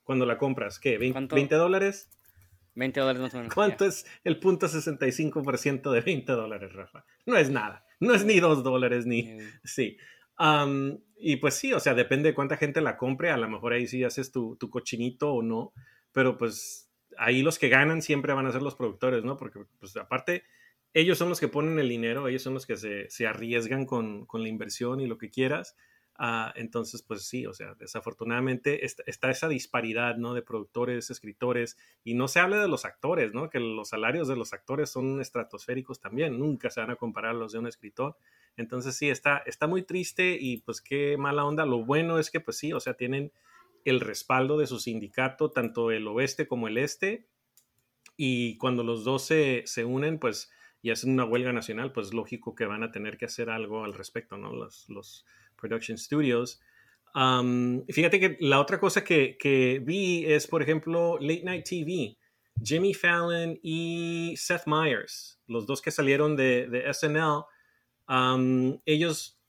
cuando la compras? ¿Qué? ¿20, dólares? 20 dólares más o menos. ¿Cuánto es el punto 65% de 20 dólares, Rafa? No es nada. No es ni 2 dólares ni... Sí. Y pues sí, o sea, depende de cuánta gente la compre. A lo mejor ahí sí haces tu, tu cochinito o no. Pero pues ahí los que ganan siempre van a ser los productores, ¿no? Porque pues aparte ellos son los que ponen el dinero, ellos son los que se, se arriesgan con, con, la inversión y lo que quieras. Ah, entonces, pues sí, o sea, desafortunadamente está, esa disparidad, ¿no? De productores, escritores, y no se habla de los actores, ¿no? Que los salarios de los actores son estratosféricos también, nunca se van a comparar los de un escritor. Entonces, sí, está, está muy triste y pues qué mala onda. Lo bueno es que, pues sí, o sea, tienen el respaldo de su sindicato, tanto el oeste como el este, y cuando los dos se, se unen, pues y hacen una huelga nacional, pues lógico que van a tener que hacer algo al respecto, ¿no? Los, los Production Studios. Um, fíjate que la otra cosa que, que, vi es, por ejemplo, Late Night TV. Jimmy Fallon y Seth Meyers, los dos que salieron de, de SNL, um, ellos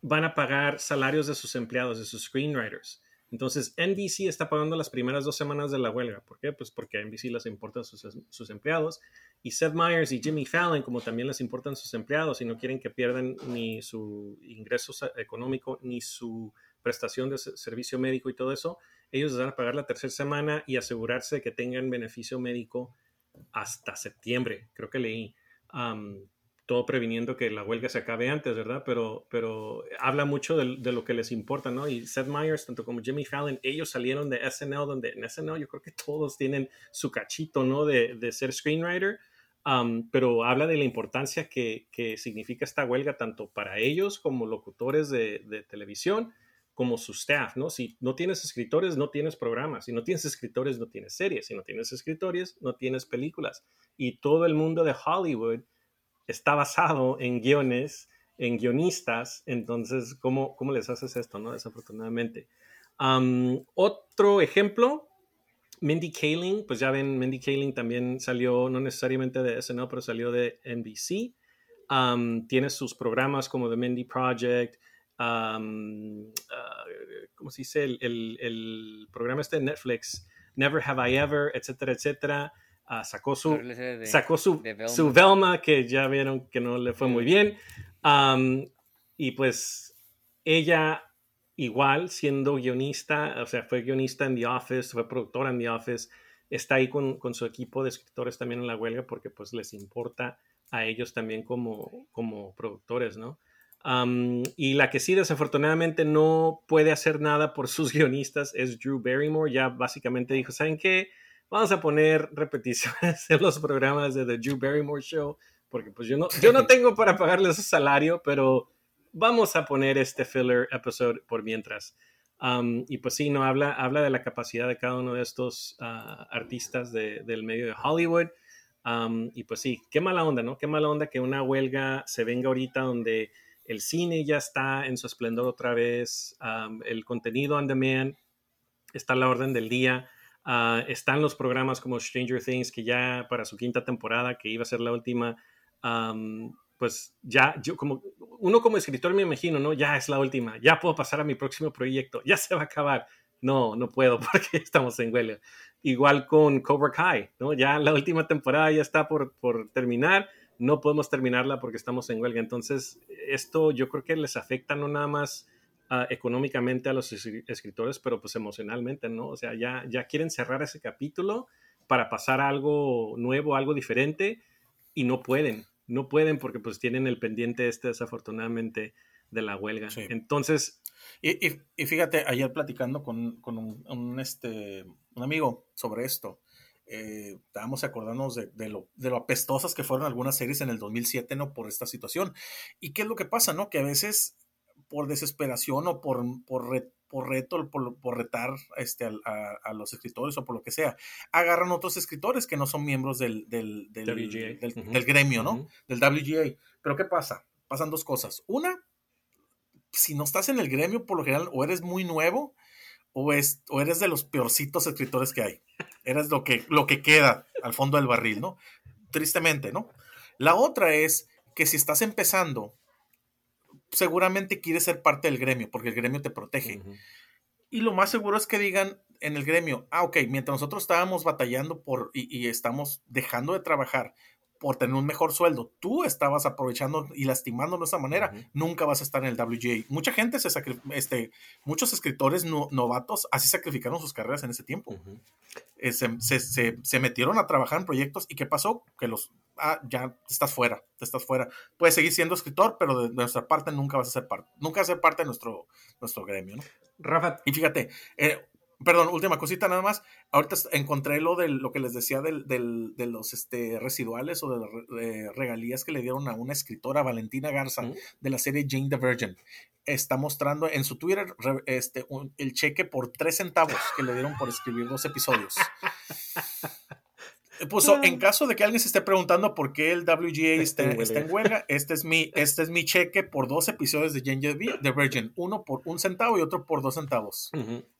van a pagar salarios de sus empleados, de sus screenwriters. Entonces, NBC está pagando las primeras dos semanas de la huelga. ¿Por qué? Pues porque a NBC les importan sus, empleados. Y Seth Meyers y Jimmy Fallon, como también les importan sus empleados y no quieren que pierdan ni su ingreso económico ni su prestación de servicio médico y todo eso, ellos les van a pagar la tercera semana y asegurarse de que tengan beneficio médico hasta septiembre. Creo que leí todo previniendo que la huelga se acabe antes, ¿verdad? Pero, pero habla mucho de, de, lo que les importa, ¿no? Y Seth Meyers, tanto como Jimmy Fallon, ellos salieron de SNL, donde en SNL yo creo que todos tienen su cachito, ¿no? De, de ser screenwriter, um, pero habla de la importancia que, que, significa esta huelga tanto para ellos como locutores de, de televisión, como su staff, ¿no? Si no tienes escritores, no tienes programas. Si no tienes escritores, no tienes series. Si no tienes escritores, no tienes películas. Y todo el mundo de Hollywood está basado en guiones, en guionistas, entonces, ¿cómo, cómo les haces esto, no? Desafortunadamente. otro ejemplo, Mindy Kaling, pues ya ven, Mindy Kaling también salió, no necesariamente de SNL, pero salió de NBC. tiene sus programas como The Mindy Project, um, ¿cómo se dice? El, el, el, programa este de Netflix, Never Have I Ever, etcétera, etcétera. Ah, sacó su, sacó su, Velma. su Velma, que ya vieron que no le fue muy bien. y pues ella igual siendo guionista, o sea, fue guionista en The Office, fue productora en The Office, está ahí con, con, su equipo de escritores también en la huelga porque pues les importa a ellos también como, como productores, ¿no? y la que sí desafortunadamente no puede hacer nada por sus guionistas es Drew Barrymore, ya básicamente dijo, ¿saben qué? Vamos a poner repeticiones en los programas de The Drew Barrymore Show porque pues yo no, yo no tengo para pagarles su salario, pero vamos a poner este filler episode por mientras. Um, y pues sí, no habla, habla de la capacidad de cada uno de estos ah, artistas del medio de Hollywood. Um, y pues sí, qué mala onda, ¿no? Qué mala onda que una huelga se venga ahorita donde el cine ya está en su esplendor otra vez, um, el contenido on demand está a la orden del día. Ah, están los programas como Stranger Things, que ya para su quinta temporada, que iba a ser la última, pues ya, yo como, uno como escritor me imagino, ¿no? Ya es la última, ya puedo pasar a mi próximo proyecto, ya se va a acabar. No, no puedo porque estamos en huelga. Igual con Cobra Kai, ¿no? Ya la última temporada ya está por, por terminar, no podemos terminarla porque estamos en huelga. Entonces, esto yo creo que les afecta no nada más uh, económicamente a los escritores, pero pues emocionalmente, ¿no? O sea, ya, ya quieren cerrar ese capítulo para pasar a algo nuevo, algo diferente, y no pueden no pueden porque pues tienen el pendiente este desafortunadamente de la huelga. Entonces... Y, y, fíjate, ayer platicando con, con un, este, un amigo sobre esto, eh, estábamos acordándonos de, de, lo, de lo apestosas que fueron algunas series en el 2007, ¿no? Por esta situación. ¿Y qué es lo que pasa, no? Que a veces por desesperación o por, por, por reto, por, retar este, a, los escritores o por lo que sea, agarran otros escritores que no son miembros del, del, del, gremio, ¿no? Del WGA. Pero ¿qué pasa? Pasan dos cosas. Una, si no estás en el gremio, por lo general, o eres muy nuevo, o, es, o eres de los peorcitos escritores que hay. Eres lo que, lo que queda al fondo del barril, ¿no? Tristemente, ¿no? La otra es que si estás empezando seguramente quieres ser parte del gremio, porque el gremio te protege. Y lo más seguro es que digan en el gremio, ah, ok, mientras nosotros estábamos batallando por y, estamos dejando de trabajar por tener un mejor sueldo, tú estabas aprovechando y lastimando de esa manera, nunca vas a estar en el WGA. Mucha gente se este, muchos escritores novatos así sacrificaron sus carreras en ese tiempo. Eh, se, metieron a trabajar en proyectos y ¿qué pasó? Que los, ah, ya estás fuera, te estás fuera. Puedes seguir siendo escritor, pero de, nuestra parte nunca vas a ser parte, nunca vas a ser parte de nuestro, nuestro gremio, ¿no? Rafa. Y fíjate, eh, Perdón, última cosita nada más. Ahorita encontré lo de lo que les decía del, de los este, residuales o de, regalías que le dieron a una escritora, Valentina Garza, de la serie Jane the Virgin. Está mostrando en su Twitter este, el cheque por tres centavos que le dieron por escribir dos episodios. Puso, en caso de que alguien se esté preguntando por qué el WGA está, en huelga, este es, mi, este es mi cheque por dos episodios de Ginger The Virgin, uno por un centavo y otro por dos centavos.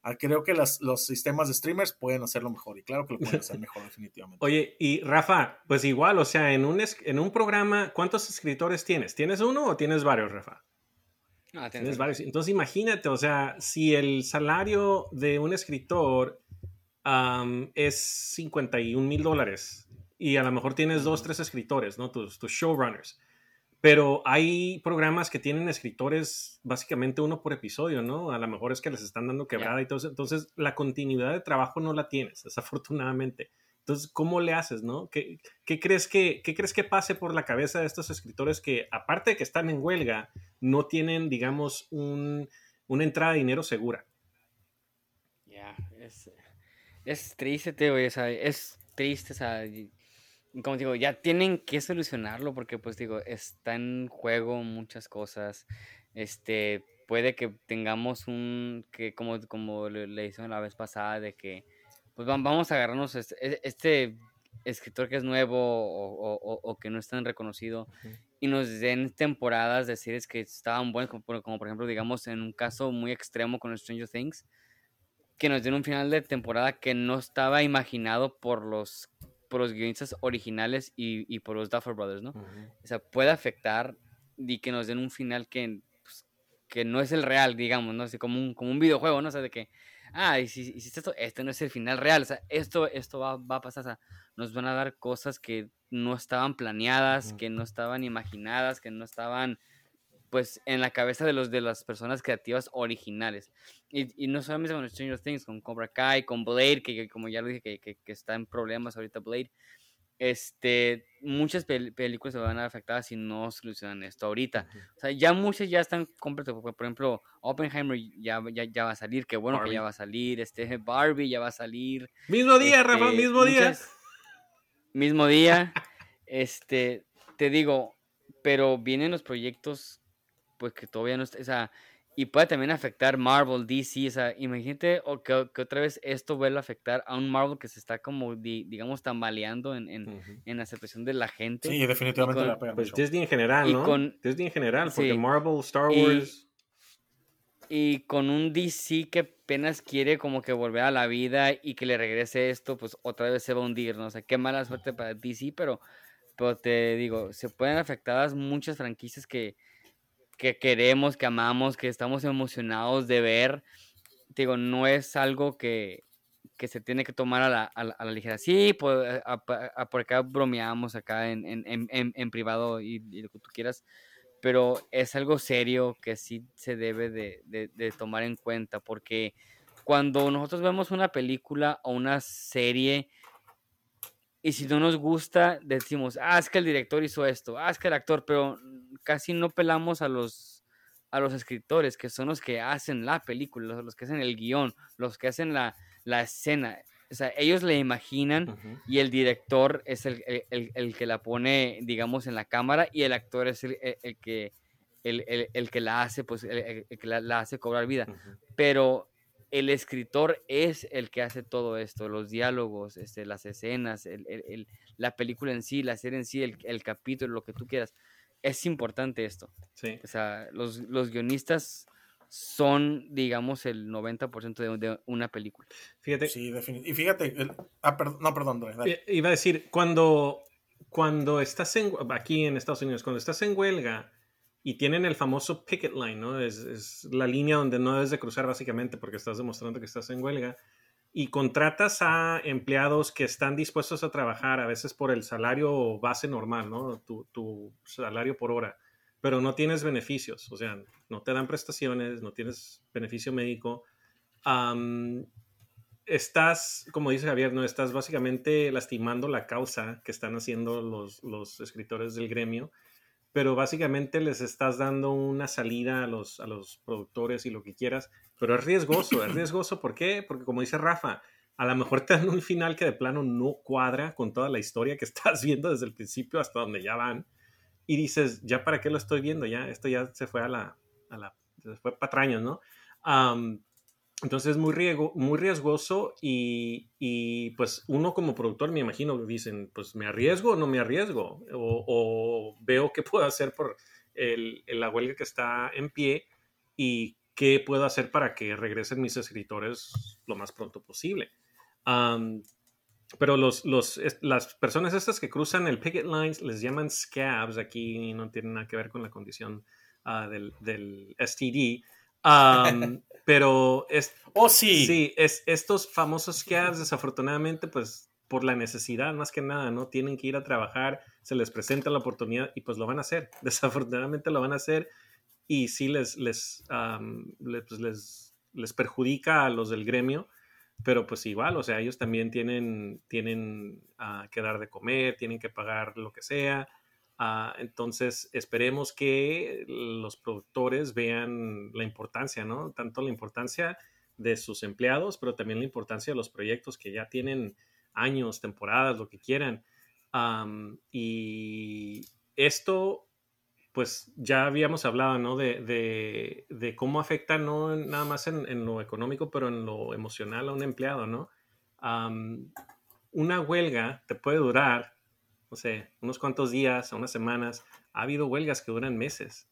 Ah, creo que las, los sistemas de streamers pueden hacerlo mejor y claro que lo pueden hacer mejor definitivamente. Oye, y Rafa, pues igual, o sea, en un, en un programa, ¿cuántos escritores tienes? ¿Tienes uno o tienes varios, Rafa? No, tienes varios. Entonces imagínate, o sea, si el salario de un escritor es 51 mil dólares y a lo mejor tienes dos, tres escritores, ¿no? Tus, tus showrunners. Pero hay programas que tienen escritores básicamente uno por episodio, ¿no? A lo mejor es que les están dando quebrada y todo eso. Entonces, la continuidad de trabajo no la tienes, desafortunadamente. Entonces, ¿cómo le haces, no? ¿Qué, qué crees que, ¿Qué crees que pase por la cabeza de estos escritores que, aparte de que están en huelga, no tienen, digamos, un, una entrada de dinero segura? Ya, es, es triste, Teo, o sea, es triste, o sea, como digo, ya tienen que solucionarlo porque, pues digo, está en juego muchas cosas. Este, puede que tengamos un, que como, como le, hizo la vez pasada, de que, pues vamos a agarrarnos este, este escritor que es nuevo o, o, que no es tan reconocido y nos den temporadas de series que estaban buenas, como, como, por ejemplo, digamos, en un caso muy extremo con Stranger Things, que nos den un final de temporada que no estaba imaginado por los, por los guionistas originales y, y por los Duffer Brothers, ¿no? O sea, puede afectar y que nos den un final que, pues, que no es el real, digamos, ¿no? Así como un, como un videojuego, ¿no? O sea, de que, ah, y si hiciste esto, este no es el final real, o sea, esto, esto va, va a pasar, o sea, nos van a dar cosas que no estaban planeadas, que no estaban imaginadas, que no estaban pues en la cabeza de los de las personas creativas originales. Y, no solamente con Stranger Things, con Cobra Kai, con Blade, que, como ya lo dije, que, que, está en problemas ahorita Blade. Este, muchas películas se van a ver afectadas si no solucionan esto ahorita. O sea, ya muchas ya están completas. Por, ejemplo, Oppenheimer ya, ya, ya, va a salir, qué bueno que ya va a salir. Este, Barbie ya va a salir. Mismo día, Rafa, este, mismo día. Mismo día. Este, te digo, pero vienen los proyectos, pues que todavía no está, o sea, y puede también afectar Marvel, DC, o sea, imagínate o que, otra vez esto vuelva a afectar a un Marvel que se está como, digamos, tambaleando en, en, en, la aceptación de la gente. Sí, definitivamente la Pues Disney en general, ¿no? Con, Disney en general, porque Marvel, Star Wars... Y, con un DC que apenas quiere como que volver a la vida y que le regrese esto, pues otra vez se va a hundir, ¿no? O sea, qué mala suerte para DC, pero, pero te digo, se pueden afectadas muchas franquicias que que queremos, que amamos, que estamos emocionados de ver. Digo, no es algo que, que se tiene que tomar a la, a la, ligera. Sí, pues, por acá bromeamos acá en, en, en, en privado y, lo que tú quieras, pero es algo serio que sí se debe de, de, de, tomar en cuenta, porque cuando nosotros vemos una película o una serie y si no nos gusta, decimos, ah, es que el director hizo esto, ah, es que el actor, pero casi no pelamos a los, a los escritores, que son los que hacen la película, los, que hacen el guion, los que hacen la, la escena. O sea, ellos le imaginan y el director es el, el, el, que la pone, digamos, en la cámara y el actor es el, que, el, que la hace, pues, el, que la, hace cobrar vida. Pero el escritor es el que hace todo esto, los diálogos, este, las escenas, el, la película en sí, la serie en sí, el, capítulo, lo que tú quieras. Es importante esto. Sí. O sea, los, los guionistas son, digamos, el 90% de, de, una película. Fíjate. Sí, definitivamente. Y fíjate, ah, no, perdón. Iba a decir, cuando, cuando estás en, aquí en Estados Unidos, cuando estás en huelga, y tienen el famoso picket line, ¿no? Es, la línea donde no debes de cruzar básicamente porque estás demostrando que estás en huelga. Y contratas a empleados que están dispuestos a trabajar a veces por el salario base normal, ¿no? Tu, salario por hora, pero no tienes beneficios, o sea, no te dan prestaciones, no tienes beneficio médico. estás, como dice Javier, no estás básicamente lastimando la causa que están haciendo los, los escritores del gremio pero básicamente les estás dando una salida a los, a los productores y lo que quieras, pero es riesgoso, es riesgoso, ¿por qué? Porque como dice Rafa, a lo mejor te dan un final que de plano no cuadra con toda la historia que estás viendo desde el principio hasta donde ya van, y dices, ya para qué lo estoy viendo, ya, esto ya se fue a la, a la se fue patrañas, ¿no? Entonces es muy, riesgo, muy riesgoso y, y, pues uno como productor me imagino dicen, pues me arriesgo o no me arriesgo o, o veo qué puedo hacer por el, la huelga que está en pie y qué puedo hacer para que regresen mis escritores lo más pronto posible. pero los, los, las personas estas que cruzan el picket lines les llaman scabs, aquí no tienen nada que ver con la condición uh, del, del STD pero es, oh, sí. Sí, es, estos famosos scabs, desafortunadamente, pues por la necesidad, más que nada, ¿no? Tienen que ir a trabajar, se les presenta la oportunidad y pues lo van a hacer. Desafortunadamente lo van a hacer y sí les, les, pues, les, les, perjudica a los del gremio, pero pues igual, o sea, ellos también tienen, tienen uh, que dar de comer, tienen que pagar lo que sea. Ah, entonces, esperemos que los productores vean la importancia, ¿no? Tanto la importancia de sus empleados, pero también la importancia de los proyectos que ya tienen años, temporadas, lo que quieran. y esto, pues ya habíamos hablado, ¿no? De, de, cómo afecta no nada más en, lo económico, pero en lo emocional a un empleado, ¿no? una huelga te puede durar no sé, unos cuantos días, unas semanas, ha habido huelgas que duran meses.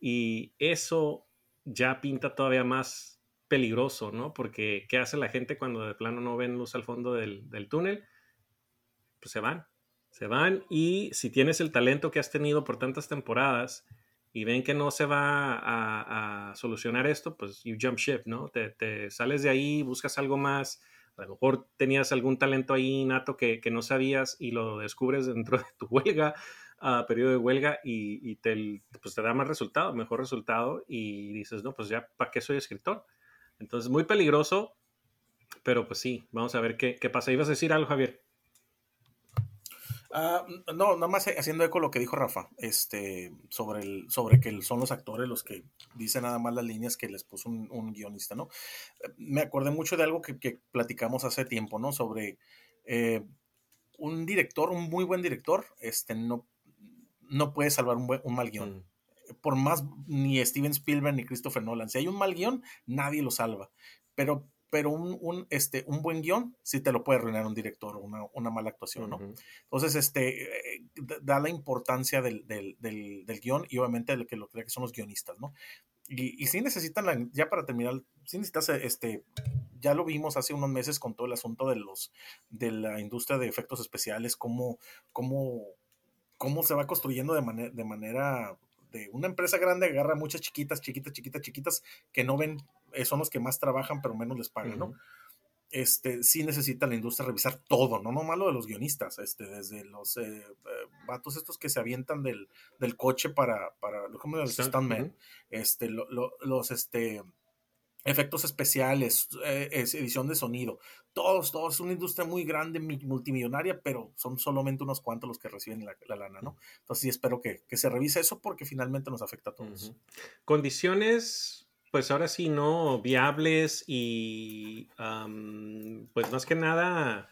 Y eso ya pinta todavía más peligroso, ¿no? Porque ¿qué hace la gente cuando de plano no ven luz al fondo del, túnel? Pues se van, se van y si tienes el talento que has tenido por tantas temporadas y ven que no se va a, solucionar esto, pues you jump ship, ¿no? Te, sales de ahí, buscas algo más, a lo mejor tenías algún talento ahí nato que, no sabías y lo descubres dentro de tu huelga, uh, periodo de huelga, y, te, pues te da más resultado, mejor resultado, y dices, no, pues ya, ¿para qué soy escritor? Entonces, muy peligroso, pero pues sí, vamos a ver qué, qué pasa. ¿Ibas a decir algo, Javier? Ah, no, nada más haciendo eco lo que dijo Rafa, este, sobre, el, sobre que son los actores los que dicen nada más las líneas que les puso un, guionista, ¿no? Me acordé mucho de algo que, platicamos hace tiempo, ¿no? Sobre eh, un director, un muy buen director, este, no, no puede salvar un, buen- un mal guion. Mm. Por más ni Steven Spielberg ni Christopher Nolan. Si hay un mal guion, nadie lo salva. Pero, pero un, un, este, un buen guion sí te lo puede arruinar un director o una, una mala actuación, ¿no? Entonces, este, eh, da- da la importancia del, del, del, del guion y obviamente lo que, lo que son los guionistas, ¿no? Y, y sí necesitan, la- ya para terminar, sí necesitas, este, ya lo vimos hace unos meses con todo el asunto de los, de la industria de efectos especiales, cómo, cómo, cómo se va construyendo de, manera de manera, de una empresa grande agarra muchas chiquitas, chiquitas, chiquitas, chiquitas, que no ven, eh, son los que más trabajan, pero menos les pagan, ¿no? Este, sí necesita la industria revisar todo, no nomás lo de los guionistas, este, desde los eh, eh, vatos estos que se avientan del, del coche para, para ¿cómo los Stunt, stuntmen? ujú. este, lo- lo- los este, efectos especiales, eh, es edición de sonido, todos, todos, es una industria muy grande, mi- multimillonaria, pero son solamente unos cuantos los que reciben la, la lana, ¿no? Entonces sí espero que, que se revise eso porque finalmente nos afecta a todos. Condiciones, pues ahora sí, ¿no? Viables y am, pues más que nada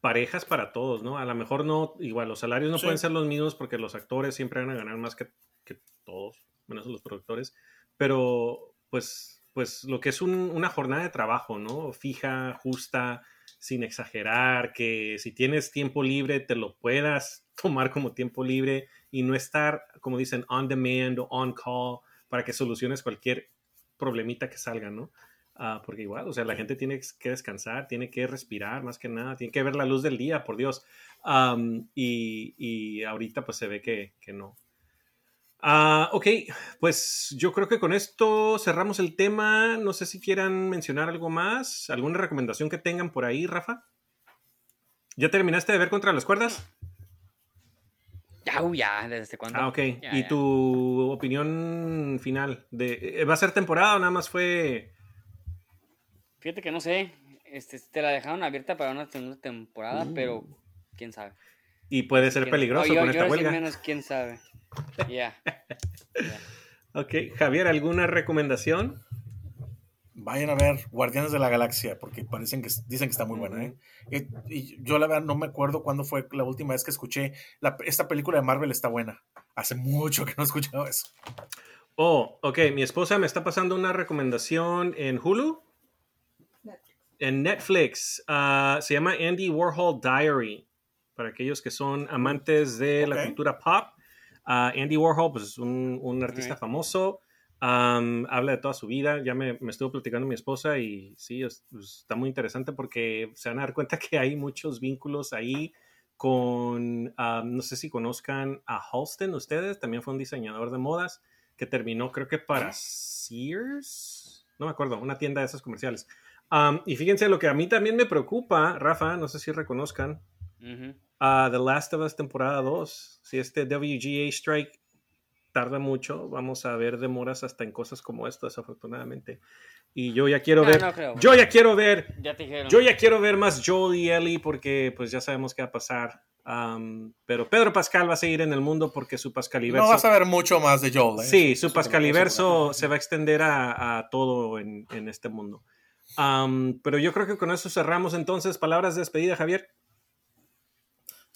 parejas para todos, ¿no? A lo mejor no, igual los salarios no Sí. pueden ser los mismos porque los actores siempre van a ganar más que, que todos, menos los productores, pero pues, pues lo que es un- una jornada de trabajo, ¿no? Fija, justa, sin exagerar, que si tienes tiempo libre te lo puedas tomar como tiempo libre y no estar, como dicen, on demand o on call para que soluciones cualquier problemita que salga, ¿no? Ah, porque igual, o sea, la gente tiene que descansar, tiene que respirar más que nada, tiene que ver la luz del día, por Dios. Y, y ahorita pues se ve que, que no. Ah, ok, pues yo creo que con esto cerramos el tema. No sé si quieran mencionar algo más, alguna recomendación que tengan por ahí, Rafa. ¿Ya terminaste de ver contra las cuerdas? Ya, ya, ¿desde cuándo? Ah, ok. Ya, ¿Y ya. tu opinión final? De, eh, ¿Va a ser temporada o nada más fue Fíjate que no sé, este, te la dejaron abierta para una segunda temporada, Uh. pero quién sabe. y puede ser ¿Quién- peligroso Oh, yo- con yo esta huelga? menos quién sabe. Ya. ya. Ok, Javier, ¿alguna recomendación? Vayan a ver Guardianes de la Galaxia, porque parecen que dicen que está muy buena, ¿eh? Y, y yo la verdad no me acuerdo cuándo fue la última vez que escuché. La- esta película de Marvel está buena. Hace mucho que no he escuchado eso. Oh, ok, mi esposa me está pasando una recomendación en Hulu, en Netflix. ah, se llama Andy Warhol Diary, para aquellos que son amantes de la cultura pop. Ah, Andy Warhol, pues es un, un artista Ok. famoso, am, habla de toda su vida. Ya me, me estuvo platicando mi esposa y sí, es- pues, está muy interesante porque se van a dar cuenta que hay muchos vínculos ahí con, am, no sé si conozcan a Halston ustedes, también fue un diseñador de modas que terminó creo que para Sears, no me acuerdo, una tienda de esas comerciales. Am, y fíjense lo que a mí también me preocupa, Rafa, no sé si reconozcan, Ujú. A The Last of Us temporada 2. Si este WGA strike tarda mucho, vamos a ver demoras hasta en cosas como esto, desafortunadamente. Y yo ya quiero Ah, ver, no creo. yo ya quiero ver, Ya te dijeron. yo ya quiero ver más Joel y Ellie porque pues ya sabemos qué va a pasar. Am, pero Pedro Pascal va a seguir en el mundo porque su Pascaliverso... No vas a ver mucho más de Joel, ¿eh? Sí, su Pascaliverso se va a extender a, a todo en, en este mundo. Am, pero yo creo que con eso cerramos entonces. Palabras de despedida, Javier.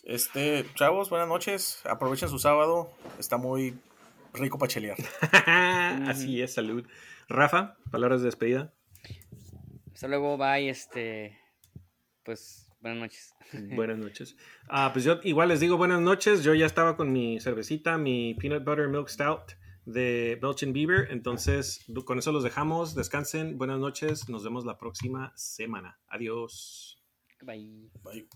Este, chavos, buenas noches. Aprovechen su sábado. Está muy rico para chelear. Así es, salud. Rafa, palabras de despedida. Hasta luego, bye, este, pues, buenas noches. Buenas noches. Ah, pues yo igual les digo buenas noches. Yo ya estaba con mi cervecita, mi peanut butter milk stout de Belgian Beaver. Entonces, con eso los dejamos. Descansen. Buenas noches. Nos vemos la próxima semana. Adiós. Bye. Bye.